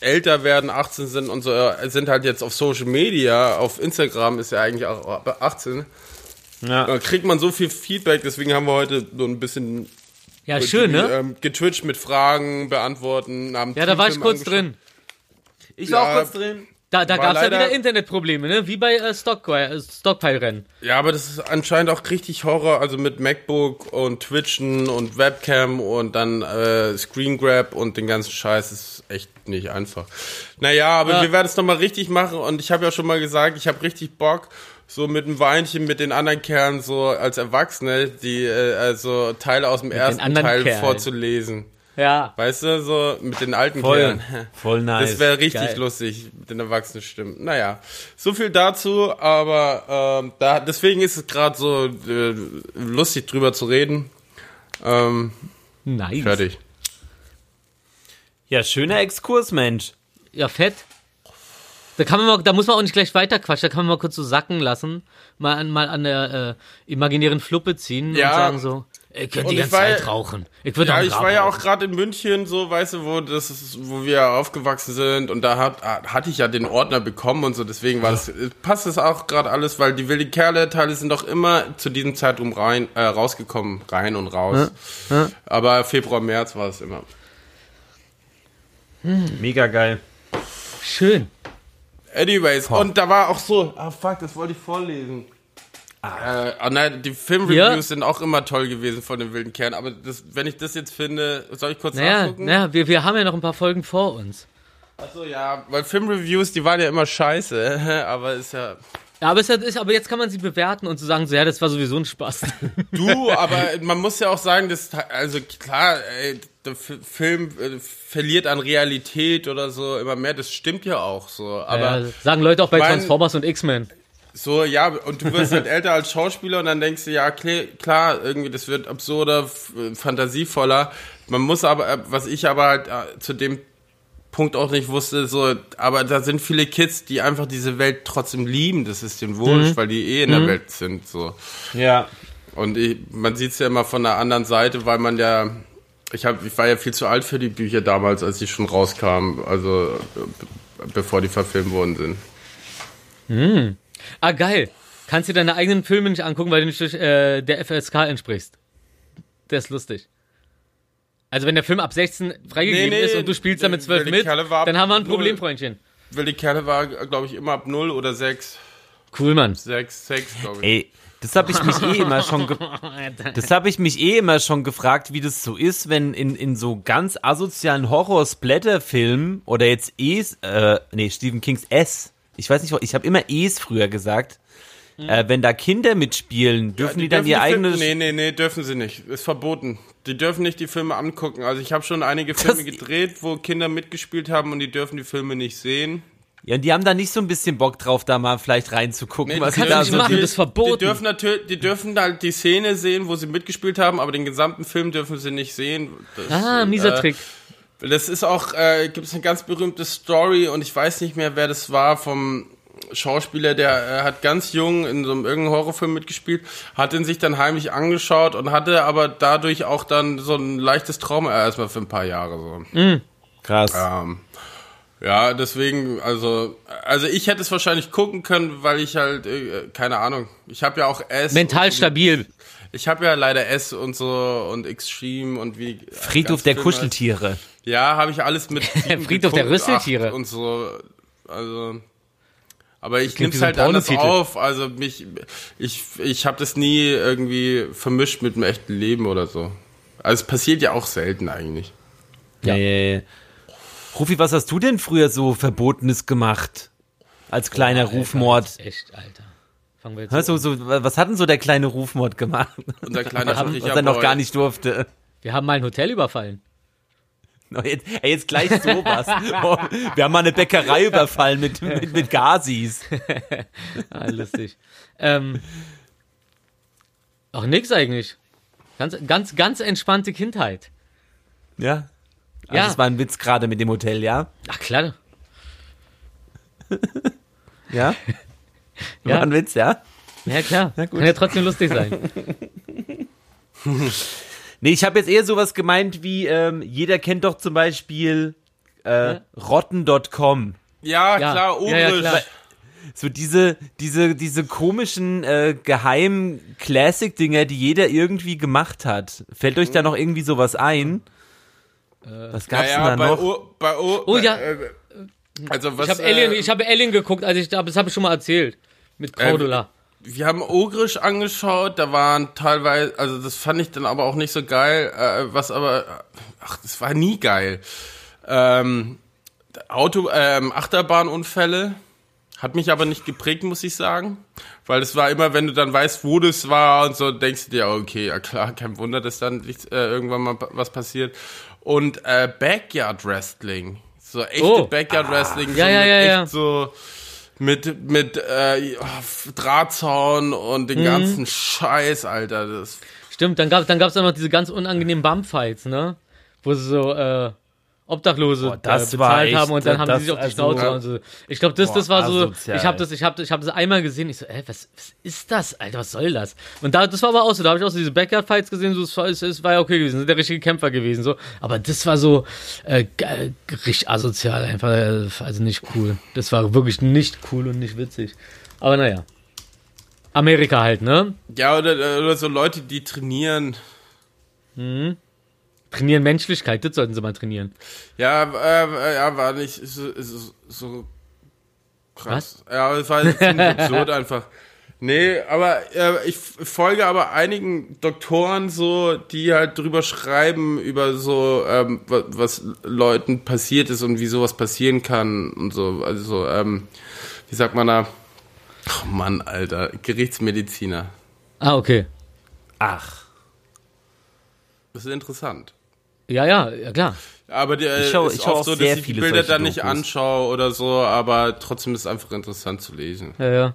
älter werden, 18 sind und so, äh, sind halt jetzt auf Social Media, auf Instagram ist ja eigentlich auch ab 18. Ja. Da kriegt man so viel Feedback, deswegen haben wir heute so ein bisschen Ja, schön, ne? ähm, getwitcht mit Fragen beantworten. haben Ja, da war ich kurz angeschaut. drin. Ich war Ja. auch kurz drin. Da, da War gab's ja wieder Internetprobleme, ne? Wie bei äh, Stock, äh, Stockpile-Rennen. Ja, aber das ist anscheinend auch richtig Horror, also mit MacBook und Twitchen und Webcam und dann äh, Screen Grab und den ganzen Scheiß ist echt nicht einfach. Naja, aber Ja. wir werden es nochmal richtig machen und ich habe ja schon mal gesagt, ich habe richtig Bock, so mit einem Weinchen mit den anderen Kerlen so als Erwachsene, die äh, also Teile aus dem ersten anderen Teil Kerlen. vorzulesen. Ja. Weißt du, so mit den alten Voll, Kerlen. voll nice. Das wäre richtig Geil. lustig mit den erwachsenen Stimmen. Naja, so viel dazu, aber ähm, da, deswegen ist es gerade so äh, lustig drüber zu reden. Ähm, Nice. fertig. ja, schöner Exkurs, Mensch. Ja, fett. Da kann man mal, da muss man auch nicht gleich weiterquatschen, da kann man mal kurz so sacken lassen, mal an, mal an der äh, imaginären Fluppe ziehen Ja. und sagen so, ich könnte Und die ganze war Zeit ja- rauchen. Ich würde Ja, auch ich war ja auch gerade in München, so, weißt du, wo das ist, wo wir aufgewachsen sind und da hat, hatte ich ja den Ordner bekommen und so, deswegen war das, passt das auch gerade alles, weil die wilde Kerle-Teile sind doch immer zu diesem Zeitraum rein, äh, rausgekommen, rein und raus. Aber Februar, März war es immer. Mega geil. Schön. Anyways, und da war auch so, ah fuck, das wollte ich vorlesen. Ah. Äh, ah, nein, die Filmreviews Ja. sind auch immer toll gewesen von den wilden Kerlen, aber das, wenn ich das jetzt finde, soll ich kurz Naja, nachgucken? naja wir, wir haben ja noch ein paar Folgen vor uns. Achso, ja, weil Filmreviews, die waren ja immer scheiße, aber ist ja. Ja, aber, es ist, aber jetzt kann man sie bewerten und zu sagen, so, ja, das war sowieso ein Spaß. Du, aber man muss ja auch sagen, dass, also klar, ey, der Film äh, verliert an Realität oder so immer mehr, das stimmt ja auch so, aber ja, sagen Leute auch bei mein- Transformers und X-Men. So, ja, und du wirst halt älter als Schauspieler und dann denkst du, ja, klar, irgendwie, das wird absurder, fantasievoller. Man muss aber, äh, was ich aber halt äh, zu dem Punkt auch nicht wusste, so, aber da sind viele Kids, die einfach diese Welt trotzdem lieben, das ist denen wurscht, weil die eh in der Welt sind, so. Ja. Und ich, man sieht es ja immer von der anderen Seite, weil man ja, ich, hab, ich war ja viel zu alt für die Bücher damals, als die schon rauskamen, also äh, be- bevor die verfilmt worden sind. Ah, geil. Kannst dir deine eigenen Filme nicht angucken, weil du nicht durch, äh, der FSK entsprichst. Der ist lustig. Also wenn der Film ab 16 freigegeben Nee, nee, ist und du spielst damit 12 Wilde mit, dann haben wir ein null. Problem, Freundchen. Wilde Kerle war, glaube ich, immer ab 0 oder 6. Cool, Mann. 6, 6, glaube ich. Ey, das habe ich mich eh immer schon Das habe ich mich eh immer schon gefragt, wie das so ist, wenn in, in so ganz asozialen Horror-Splatter-Filmen oder jetzt Es, äh, nee, Stephen Kings S. Ich weiß nicht, ich habe immer Es früher gesagt. Äh, wenn da Kinder mitspielen, dürfen die, dann ihr eigenes. Nee, nee, nee, dürfen sie nicht. Ist verboten. Die dürfen nicht die Filme angucken. Also ich habe schon einige Filme gedreht, wo Kinder mitgespielt haben und die dürfen die Filme nicht sehen. Ja, und die haben da nicht so ein bisschen Bock drauf, da mal vielleicht reinzugucken, Nee, was die sie da so machen. die, das ist verboten. Die dürfen natürlich, die dürfen halt die Szene sehen, wo sie mitgespielt haben, aber den gesamten Film dürfen sie nicht sehen. Das, Ah, mieser äh, Trick. Das ist auch, äh, gibt es eine ganz berühmte Story und ich weiß nicht mehr, wer das war vom Schauspieler, der äh, hat ganz jung in so einem irgendeinem Horrorfilm mitgespielt, hat ihn sich dann heimlich angeschaut und hatte aber dadurch auch dann so ein leichtes Trauma äh, erstmal für ein paar Jahre so. krass. Ähm, ja, deswegen, also, also ich hätte es wahrscheinlich gucken können, weil ich halt, äh, keine Ahnung, ich habe ja auch S. Mental stabil. Ich habe ja leider S und so und Extreme und wie. Friedhof der Kuscheltiere. Ja, habe ich alles mit. Friedhof der Rüsseltiere. Und so, also. Aber ich nehme es halt anders auf. Also mich, ich, ich habe das nie irgendwie vermischt mit dem echten Leben oder so. Also es passiert ja auch selten eigentlich. Ja. Ja. Äh, Rufi, was hast du denn früher so Verbotenes gemacht? Als kleiner Rufmord. Das ist Echt, Alter. Fangen wir jetzt Hörst so was hat denn so der kleine Rufmord gemacht? Unser kleiner Was er noch gar nicht durfte. Wir haben mal ein Hotel überfallen. Jetzt, ey, jetzt gleich sowas. Wir haben mal eine Bäckerei überfallen mit, mit, mit Gazis. Ah, lustig. ähm, auch nix eigentlich. Ganz, ganz, ganz entspannte Kindheit. Ja. Also Ja. Das war ein Witz gerade mit dem Hotel, ja? Ach klar. Ja? Ja. War ein Witz, ja? Ja klar. Kann ja trotzdem lustig sein. Nee, ich habe jetzt eher sowas gemeint wie, ähm, jeder kennt doch zum Beispiel äh, Ja. Ja, rotten.com. Ja. klar, Ja, ja, Urisch. klar. So diese, diese, diese komischen äh, geheimen Classic-Dinger, die jeder irgendwie gemacht hat. Fällt euch da noch irgendwie sowas ein? Was ja, gab's ja, denn da bei noch? O, bei o, Oh, bei, ja. Äh, also was, Ich habe Alien, äh, ich habe Alien geguckt, also ich, das habe ich schon mal erzählt. Mit Cordula. Wir haben Ogrisch angeschaut, da waren teilweise, also das fand ich dann aber auch nicht so geil, äh, was aber, ach, das war nie geil. Ähm, Auto, ähm, Achterbahnunfälle hat mich aber nicht geprägt, muss ich sagen, weil es war immer, wenn du dann weißt, wo das war und so, denkst du dir, okay, ja klar, kein Wunder, dass dann nicht, äh, irgendwann mal was passiert. und äh, Backyard Wrestling. So echte Oh. Backyard Wrestling. Ja, so ja, ja, echt ja. so mit, mit äh, Drahtzaun und Mhm. den ganzen Scheiß, Alter. Das, Stimmt, dann gab dann gab's auch noch diese ganz unangenehmen Bumpfights, ne? Wo sie so äh, Obdachlose Boah, das äh, war bezahlt echt, haben und dann haben die sich auf die also- Schnauze und so. Ich glaube, das, das war so. asozial. Ich habe das, ich habe, ich habe das einmal gesehen. Ich so, ey, was, was ist das, Alter? Was soll das? Und da, das war aber auch so. Da habe ich auch so diese Backyard Fights gesehen. So, es war, es, war ja okay gewesen, sind der richtige Kämpfer gewesen, so. Aber das war so äh, ge- richtig asozial, einfach, äh, also nicht cool. Das war wirklich nicht cool und nicht witzig. Aber naja. Amerika halt, ne? ja, oder, oder so Leute, die trainieren. Trainieren Menschlichkeit, das sollten sie mal trainieren. Ja, äh, ja, war nicht so, so, so krass. Was? Ja, es war absurd einfach. Nee, aber äh, ich folge aber einigen Doktoren so, die halt drüber schreiben, über so, ähm, was, Leuten passiert ist und wie sowas passieren kann und so. Also so, ähm, wie sagt man da? Oh Mann, Alter, Gerichtsmediziner. Ah, okay. Ach. Das ist interessant. Ja, ja, ja klar. Aber die, äh, Ich schau- ist ich schau oft auch so, dass sehr ich die viele Bilder dann nicht Dokus. anschaue oder so, aber trotzdem ist es einfach interessant zu lesen. Ja, ja.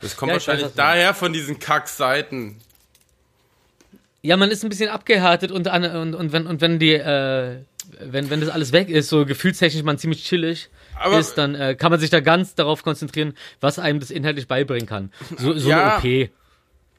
Das kommt Ja, ich weiß, wahrscheinlich meinst. daher von diesen Kackseiten. Ja, man ist ein bisschen abgehärtet und, und, und, wenn, und wenn die, äh, wenn, wenn das alles weg ist, so gefühlstechnisch man ziemlich chillig Aber- ist, dann äh, kann man sich da ganz darauf konzentrieren, was einem das inhaltlich beibringen kann. So, so Ja. eine OP.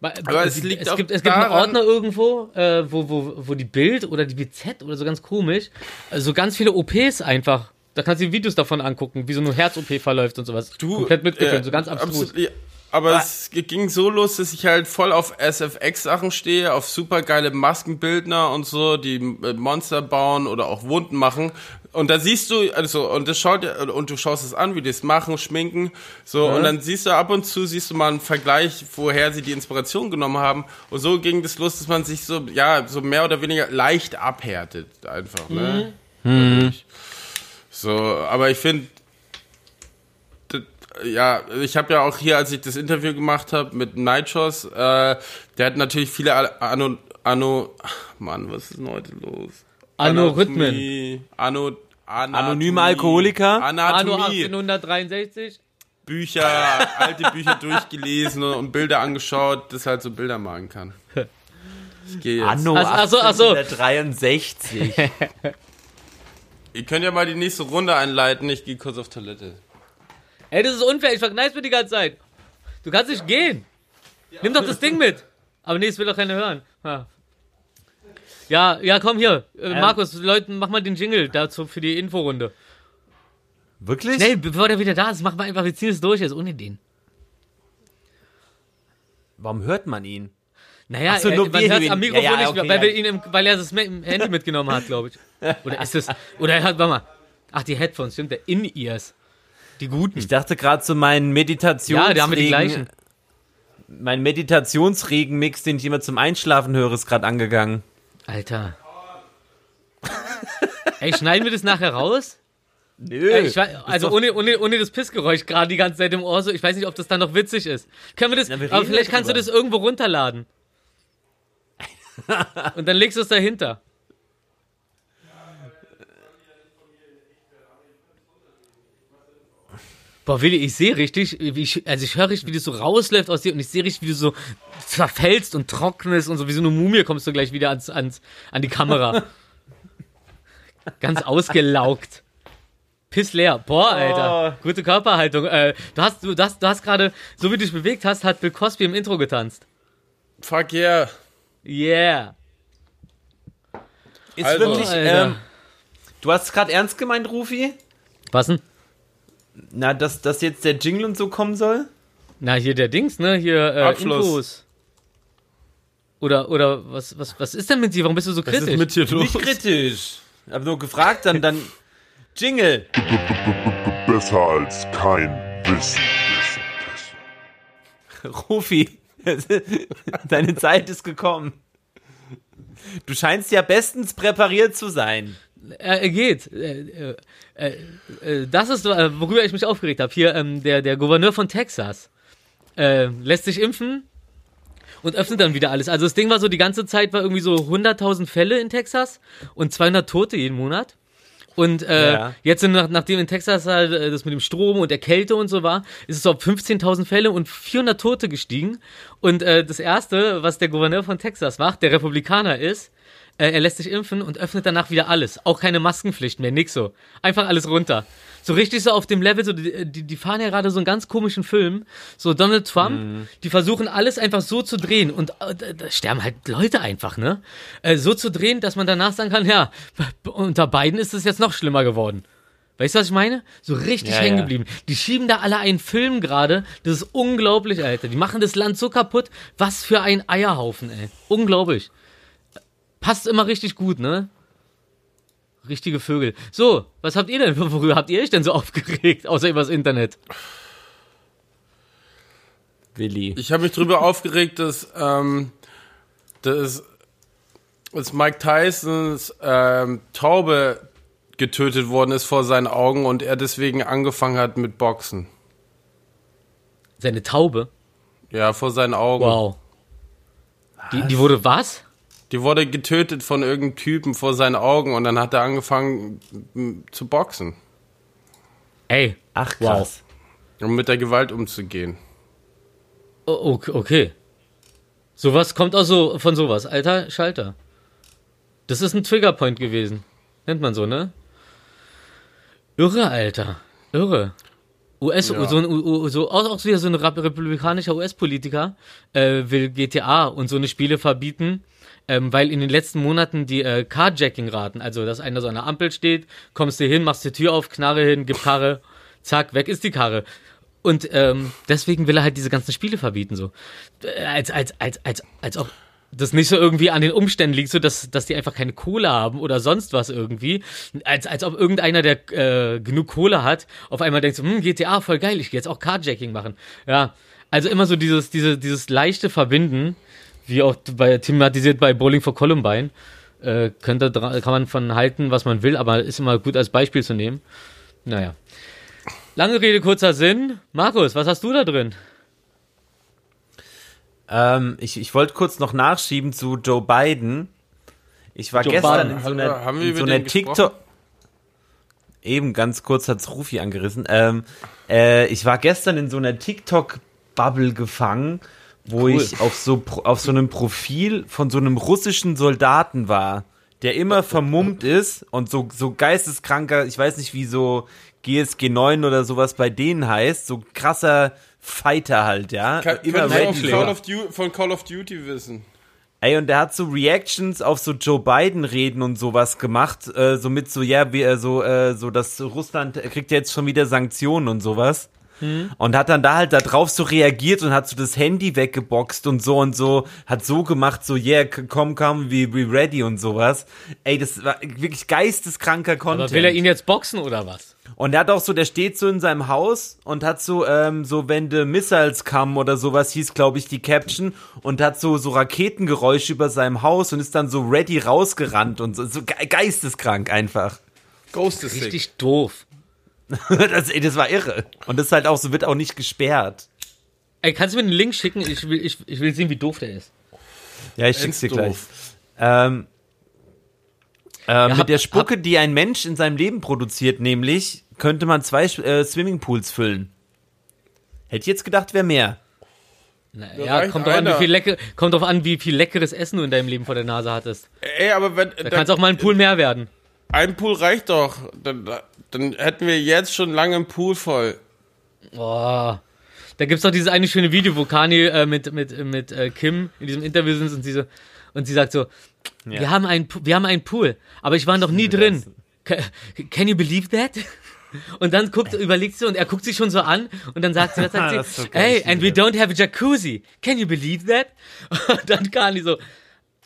Aber es es, liegt es gibt, es gibt einen Ordner irgendwo, äh, wo, wo, wo die Bild oder die BZ oder so ganz komisch, äh, so ganz viele OPs einfach. Da kannst du dir Videos davon angucken, wie so eine Herz-OP verläuft und sowas. Komplett mitgefilmt, äh, so ganz abstrus. absolut. Aber es ging so los, dass ich halt voll auf SFX-Sachen stehe, auf super geile Maskenbildner und so, die äh, Monster bauen oder auch Wunden machen. Und da siehst du, also, und das schaut, und du schaust es an, wie die es machen, schminken, so, und dann siehst du ab und zu, siehst du mal einen Vergleich, woher sie die Inspiration genommen haben. Und so ging das los, dass man sich so, ja, so mehr oder weniger leicht abhärtet, einfach, ne? Dadurch. So, aber ich finde, ja, ich habe ja auch hier, als ich das Interview gemacht habe mit Nightshos, äh, der hat natürlich viele Anno, Anno, Mann, was ist denn heute los? Algorithmen. Anatomie, Anno, Anatomie, Anonyme Alkoholiker? Anno Anatomie, 1863. Bücher, alte Bücher durchgelesen und, Bilder angeschaut, das halt so Bilder malen kann. Ich gehe jetzt. Anno Ach- ach so, ach so. 1863. Ihr könnt ja mal die nächste Runde einleiten, ich gehe kurz auf Toilette. Ey, das ist unfair, ich verkneif mir die ganze Zeit. Du kannst nicht gehen. Nimm doch das Ding mit. Aber nee, es will doch keiner hören. Ja, ja, ja komm hier. Äh, Markus, Leuten, mach mal den Jingle dazu für die Inforunde. Wirklich? Schnell, bevor der wieder da ist, machen wir einfach, wir ziehen es durch jetzt ohne den. Warum hört man ihn? Naja, Ach so, er, nur man wir hört am. Mikrofon Ja, ja, nicht, okay, weil, wir ja. ihn im, weil er das Handy mitgenommen hat, glaube ich. Oder ist das, oder er hat, warte mal. Ach, die Headphones, stimmt, der In-Ears. Die guten. Ich dachte gerade so meinen Meditationsregen. Ja, da haben wir die gleichen. Mein Meditationsregen-Mix, den ich immer zum Einschlafen höre, ist gerade angegangen. Alter. Ey, schneiden wir das nachher raus? Nö. Ich weiß, also ohne, ohne, ohne das Pissgeräusch gerade die ganze Zeit im Ohr so. Ich weiß nicht, ob das dann noch witzig ist. Können wir das, Na, wir aber vielleicht kannst du drüber. das irgendwo runterladen. Und dann legst du es dahinter. Boah, Willi, ich sehe richtig, wie ich, also ich höre richtig, wie das so rausläuft aus dir und ich sehe richtig, wie du so verfällst und trocknest und so wie so eine Mumie kommst du gleich wieder ans, ans, an die Kamera. Ganz ausgelaugt. Pissleer. Boah, Alter. Gute Körperhaltung. Äh, du hast, du, das, du hast gerade, so wie du dich bewegt hast, hat Bill Cosby im Intro getanzt. Fuck yeah. Yeah. ist also, wirklich. Ähm, du hast gerade ernst gemeint, Rufi? Was denn? Na, dass, dass jetzt der Jingle und so kommen soll? Na, hier der Dings, ne? Hier, äh, Abschluss. Infos. Oder, oder, was, was, was ist denn mit dir? Warum bist du so Was kritisch? ist mit dir los? Nicht kritisch. Hab nur gefragt, dann, dann. Jingle. Besser als kein Wissen. Wissen, Wissen. Rufi, deine Zeit ist gekommen. Du scheinst ja bestens präpariert zu sein. Äh, er geht. Äh, äh, das ist, worüber ich mich aufgeregt habe. Hier, ähm, der, der Gouverneur von Texas lässt sich impfen und öffnet dann wieder alles. Also das Ding war so, die ganze Zeit war irgendwie so 100.000 Fälle in Texas und 200 Tote jeden Monat. Und äh, Ja. jetzt, nach, nachdem in Texas halt das mit dem Strom und der Kälte und so war, ist es auf 15.000 Fälle und 400 Tote gestiegen. Und äh, das Erste, was der Gouverneur von Texas macht, der Republikaner ist, äh, er lässt sich impfen und öffnet danach wieder alles. Auch keine Maskenpflicht mehr, nix so. Einfach alles runter. So richtig so auf dem Level, so die, die, die fahren ja gerade so einen ganz komischen Film. So Donald Trump, die versuchen alles einfach so zu drehen und äh, da, sterben halt Leute einfach, ne? Äh, so zu drehen, dass man danach sagen kann, ja, unter Biden ist es jetzt noch schlimmer geworden. Weißt du, was ich meine? So richtig Ja, hängen ja. geblieben. Die schieben da alle einen Film gerade. Das ist unglaublich, Alter. Die machen das Land so kaputt. Was für ein Eierhaufen, ey. Unglaublich. Passt immer richtig gut, ne? Richtige Vögel. So, was habt ihr denn? Worüber habt ihr euch denn so aufgeregt? Außer übers Internet. Willi. Ich habe mich drüber aufgeregt, dass, ähm, dass, dass Mike Tysons ähm, Taube getötet worden ist vor seinen Augen und er deswegen angefangen hat mit Boxen. Seine Taube. Ja, vor seinen Augen. Wow. Die, die wurde was? Die wurde getötet von irgendeinem Typen vor seinen Augen und dann hat er angefangen zu boxen, Ey. Ach, Wow. krass. um mit der Gewalt umzugehen. Oh, okay, okay. Sowas kommt auch so von sowas. Alter Schalter. Das ist ein Triggerpoint gewesen. Nennt man so, ne? Irre, Alter. Irre. US, Ja. so, ein, so auch, auch wieder so ein republikanischer US-Politiker äh, will GTA und so eine Spiele verbieten, ähm, weil in den letzten Monaten die äh, Carjacking-Raten, also dass einer so an der Ampel steht, kommst du hin, machst die Tür auf, Knarre hin, gib Karre, zack, weg ist die Karre. Und ähm, deswegen will er halt diese ganzen Spiele verbieten, so. Äh, Als, als, als, als, als ob das nicht so irgendwie an den Umständen liegt, so dass, dass die einfach keine Kohle haben oder sonst was irgendwie. Als, als ob irgendeiner, der äh, genug Kohle hat, auf einmal denkt so, hm, GTA, voll geil, ich gehe jetzt auch Carjacking machen. Ja, also immer so dieses, diese, dieses leichte Verbinden, wie auch bei thematisiert bei Bowling for Columbine. Äh, könnte, kann man von halten, was man will, aber ist immer gut als Beispiel zu nehmen. Naja. Lange Rede, kurzer Sinn. Markus, was hast du da drin? Ähm, ich ich wollte kurz noch nachschieben zu Joe Biden. Ich war Joe gestern Biden. in so einer, Haben wir in so einer TikTok. Eben, ganz kurz hat's Rufi angerissen. Ähm, äh, ich war gestern in so einer TikTok-Bubble gefangen, wo Cool. ich auf so, auf so einem Profil von so einem russischen Soldaten war, der immer vermummt ist und so, so geisteskranker, ich weiß nicht, wie so GSG 9 oder sowas bei denen heißt, so krasser Fighter halt, ja. Kann, immer ready. Call, of Duty, von Call of Duty wissen. Ey, und der hat so Reactions auf so Joe Biden Reden und sowas gemacht, äh, so mit so, ja, wie er so, äh, so, dass Russland äh, kriegt ja jetzt schon wieder Sanktionen und sowas. Und hat dann da halt da drauf so reagiert und hat so das Handy weggeboxt und so und so, hat so gemacht, so, yeah, komm, komm, we, we ready und sowas. Ey, das war wirklich geisteskranker Content. Aber will er ihn jetzt boxen oder was? Und er hat auch so, der steht so in seinem Haus und hat so, ähm, so wenn the Missiles kamen oder sowas, hieß, glaube ich, die Caption und hat so, so Raketengeräusche über seinem Haus und ist dann so ready rausgerannt und so, so ge geisteskrank einfach. Ghost is sick. Richtig doof. das, ey, das war irre. Und das ist halt auch so, wird auch nicht gesperrt. Ey, kannst du mir einen Link schicken? Ich will, ich, ich will sehen, wie doof der ist. Ja, ich schick's dir Doof. gleich. Ähm, äh, hab- mit der Spucke, die ein Mensch in seinem Leben produziert, nämlich, könnte man zwei äh, Swimmingpools füllen. Hätte ich jetzt gedacht, wäre mehr. Na, Da ja, kommt drauf, an, wie viel lecker, kommt drauf an, wie viel leckeres Essen du in deinem Leben vor der Nase hattest. Ey, aber wenn Da kann es auch mal ein Pool mehr werden. Ein Pool reicht doch, dann, dann hätten wir jetzt schon lange einen Pool voll. Boah. Da gibt's doch dieses eine schöne Video, wo Kanye äh, mit, mit, mit äh, Kim in diesem Interview sind und sie, so, und sie sagt so, wir, haben einen, wir haben einen Pool, aber ich war noch nie drin. Ca- Can you believe that? Und dann guckt, überlegt sie und er guckt sich schon so an und dann sagt sie, was sagt sie so hey, and we don't have a jacuzzi. Can you believe that? Und dann Kanye so,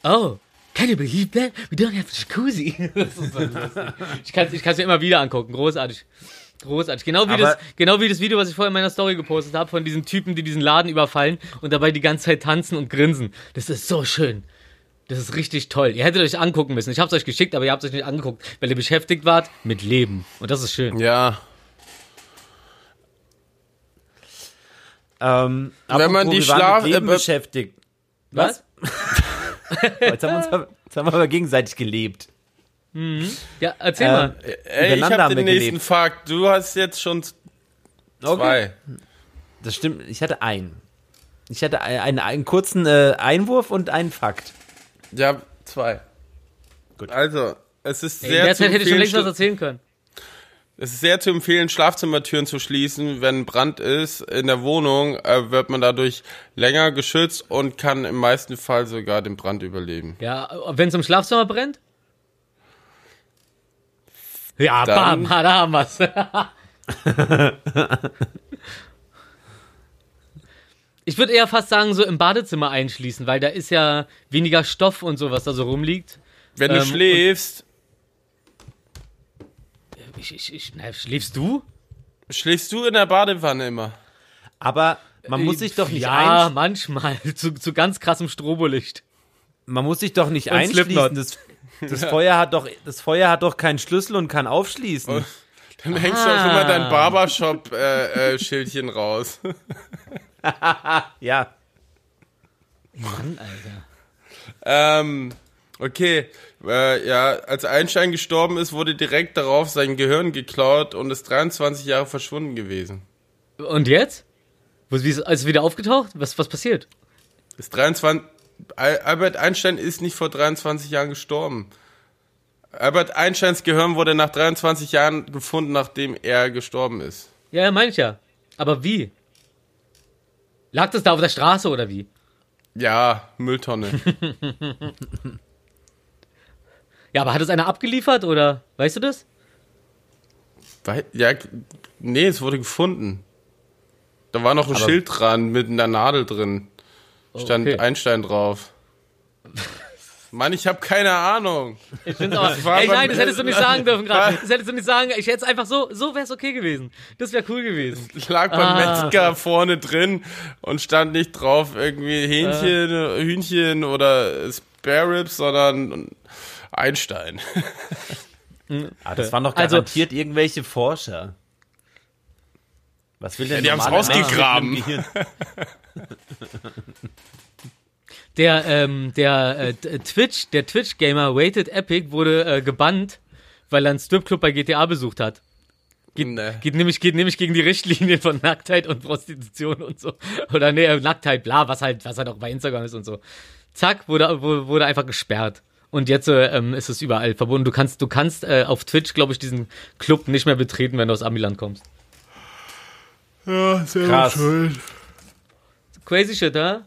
oh, can you believe that? We don't have a jacuzzi. Das ist so lustig. ich kann es ich kann's mir immer wieder angucken, großartig. Großartig. Genau wie, Aber- das, genau wie das Video, was ich vorher in meiner Story gepostet habe, von diesen Typen, die diesen Laden überfallen und dabei die ganze Zeit tanzen und grinsen. Das ist so schön. Das ist richtig toll. Ihr hättet euch angucken müssen. Ich habe es euch geschickt, aber ihr habt es euch nicht angeguckt, weil ihr beschäftigt wart mit Leben. Und das ist schön. Ja. Ähm, Wenn man die Schlaf- mit Leben äh, beschäftigt. Was? Jetzt haben, wir uns, aber- jetzt haben wir aber gegenseitig gelebt. Ja, erzähl Ähm, mal. Ey, ich Übereinander hab haben den nächsten gelebt. Fakt. Du hast jetzt schon zwei. Das stimmt, ich hatte einen. Ich hatte einen, einen, einen kurzen äh, Einwurf und einen Fakt. Ja, zwei. Gut. Also, es ist Ey, sehr in der zu Zeit hätte ich schon längst was erzählen können. Es ist sehr zu empfehlen, Schlafzimmertüren zu schließen, wenn Brand ist. In der Wohnung äh, wird man dadurch länger geschützt und kann im meisten Fall sogar den Brand überleben. Ja, wenn es im Schlafzimmer brennt? Ja, Dann- bam, da haben wir's. Ich würde eher fast sagen, so im Badezimmer einschließen, weil da ist ja weniger Stoff und so, was da so rumliegt. Wenn du Ähm, schläfst, Ich, ich, ich, na, schläfst du? schläfst du in der Badewanne immer. Aber man muss sich doch nicht Ja, ein, manchmal. Zu, zu ganz krassem Strobolicht. man muss sich doch nicht Und einschließen. Slipknot. Das, das Feuer hat doch, das Feuer hat doch keinen Schlüssel und kann aufschließen. Dann hängst du Ah. auch immer dein Barbershop-Schildchen raus. Ja. Mann, Alter. ähm, okay. Äh, ja, als Einstein gestorben ist, wurde direkt darauf sein Gehirn geklaut und ist 23 Jahre verschwunden gewesen. Und jetzt? Wie ist, es wieder aufgetaucht? Was, was passiert? Ist 23. Al- Albert Einstein ist nicht vor 23 Jahren gestorben. Albert Einsteins Gehirn wurde nach 23 Jahren gefunden, nachdem er gestorben ist. Ja, ja, meine ich ja. Aber wie? Lag das da auf der Straße oder wie? Ja, Mülltonne. Ja, aber hat es einer abgeliefert oder weißt du das? Ja, nee, es wurde gefunden. Da war noch ein Aber- Schild dran mit einer Nadel drin. Stand okay. Einstein drauf. Mann, ich habe keine Ahnung. Ich finde aber. war Ey, nein, das hättest du nicht sagen dürfen gerade. Das hättest du nicht sagen. Ich hätte es einfach so, so wäre es okay gewesen. Das wäre cool gewesen. Ich lag beim Ah. Metzger vorne drin und stand nicht drauf irgendwie Hähnchen, Äh. Hühnchen oder Spare Ribs, sondern Einstein. Ah, das waren doch Also- garantiert irgendwelche Forscher. Was will denn die haben's normaler Mensch ausgegraben. mit einem Gehirn? Der, ähm, der äh, Twitch, der Twitch-Gamer Weighted Epic wurde äh, gebannt, weil er einen Stripclub bei GTA besucht hat. Geht, Nee. geht, nämlich, geht nämlich gegen die Richtlinien von Nacktheit und Prostitution und so. Oder nee, Nacktheit, bla, was halt, was halt auch bei Instagram ist und so. Zack, wurde, wurde einfach gesperrt. Und jetzt äh, ähm, ist es überall verbunden. Du kannst, du kannst äh, auf Twitch, glaube ich, diesen Club nicht mehr betreten, wenn du aus Amiland kommst. Ja, sehr Krass. Crazy shit, ha?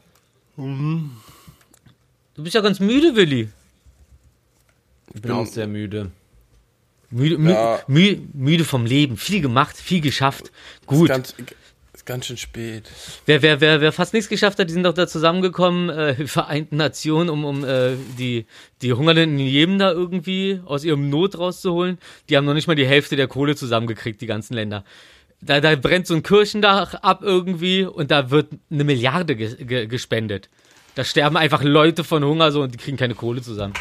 Du bist ja ganz müde, Willi. Ich bin auch sehr müde. Müde, mü Ja. mü müde vom Leben. Viel gemacht, viel geschafft. Gut. Ganz, ist ganz schön spät. Wer, wer, wer, wer fast nichts geschafft hat, die sind doch da zusammengekommen, äh, Vereinten Nationen, um, um äh, die, die Hungernden in Jemen da irgendwie aus ihrem Not rauszuholen. Die haben noch nicht mal die Hälfte der Kohle zusammengekriegt, die ganzen Länder. Da, da brennt so ein Kirchendach ab irgendwie und da wird eine Milliarde ge ge gespendet. Da sterben einfach Leute von Hunger so und die kriegen keine Kohle zusammen.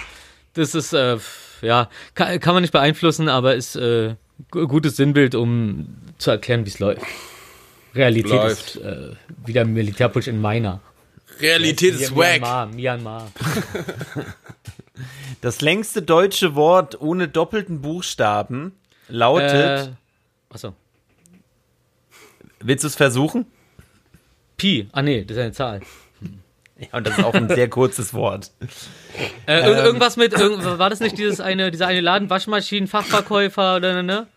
Das ist, äh, ja, kann, kann man nicht beeinflussen, aber ist äh, gu- gutes Sinnbild, um zu erklären, wie es läuft. Realität Läuft. ist äh, wieder Militärputsch in Meiner. Realität ist wack. Myanmar, Myanmar. Das längste deutsche Wort ohne doppelten Buchstaben lautet. Äh, achso. willst du es versuchen? Pi. Ah, nee, das ist eine Zahl. Ja, und das ist auch ein sehr kurzes Wort. Äh, Ähm. ir- irgendwas mit, irgend, war das nicht dieses eine, dieser eine Laden, Waschmaschinen, Fachverkäufer oder ne,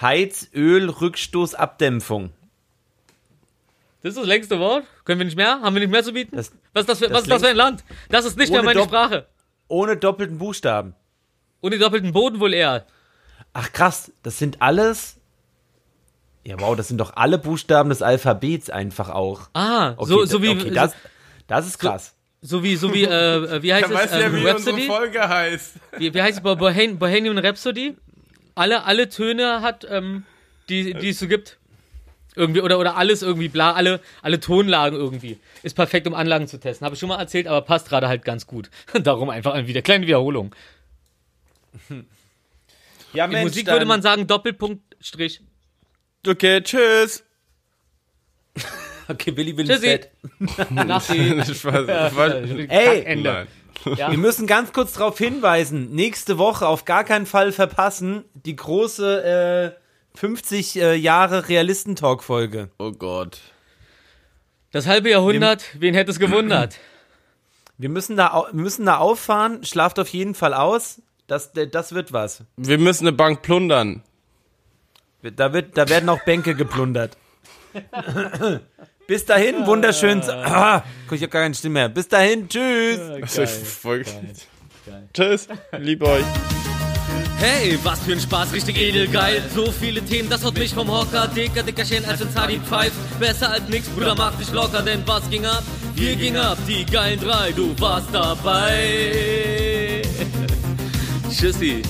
ne? Heizöl, Rückstoß, Abdämpfung. Das ist das längste Wort? Können wir nicht mehr? Haben wir nicht mehr zu bieten? Das- was ist das für, das was ist das für ein Land? Das ist nicht mehr Ohne meine Dopp- Sprache. Ohne doppelten Buchstaben. Den doppelten Boden wohl eher. Ach krass, das sind alles. Ja, wow, das sind doch alle Buchstaben des Alphabets einfach auch. Ah, Okay, so, so da- wie, okay, das, das ist krass. so wie, so wie, äh, wie heißt weiß es? ja, Ähm, wie unsere Rhapsody? Folge heißt. Wie, wie heißt es? Bo- Bohem- Bohemian Rhapsody? Alle, alle Töne hat, ähm, die, die es so gibt. Irgendwie, oder, oder alles irgendwie, bla, alle, alle Tonlagen irgendwie. Ist perfekt, um Anlagen zu testen. Habe ich schon mal erzählt, aber passt gerade halt ganz gut. Darum einfach eine wieder kleine Wiederholung. Ja, In Musik würde man sagen Doppelpunkt, Strich. Okay, tschüss. Okay, Willi will ins Tschüssi. Bett. Nachti. Spaß, was? Ey, Ende. Ja. Wir müssen ganz kurz darauf hinweisen, nächste Woche auf gar keinen Fall verpassen, die große äh, 50 äh, Jahre Realisten-Talk-Folge. Oh Gott. Das halbe Jahrhundert, wen hätte es gewundert? Wir müssen da, wir müssen da auffahren, schlaft auf jeden Fall aus. Das, das wird was. Wir müssen eine Bank plundern. Da, wird, da werden auch Bänke geplundert. Bis dahin, wunderschön. Ah, guck, ich hab gar keine Stimme mehr. Bis dahin, tschüss. Also ich voll- Tschüss, lieb euch. Hey, was für ein Spaß, richtig edelgeil. So viele Themen, das haut mich vom Hocker. Dicker, dickerchen als ein Zadi Pfeif. Besser als nix, Bruder, mach dich locker, denn was ging ab? Wir ging ab, die geilen drei, du warst dabei. Tschüssi.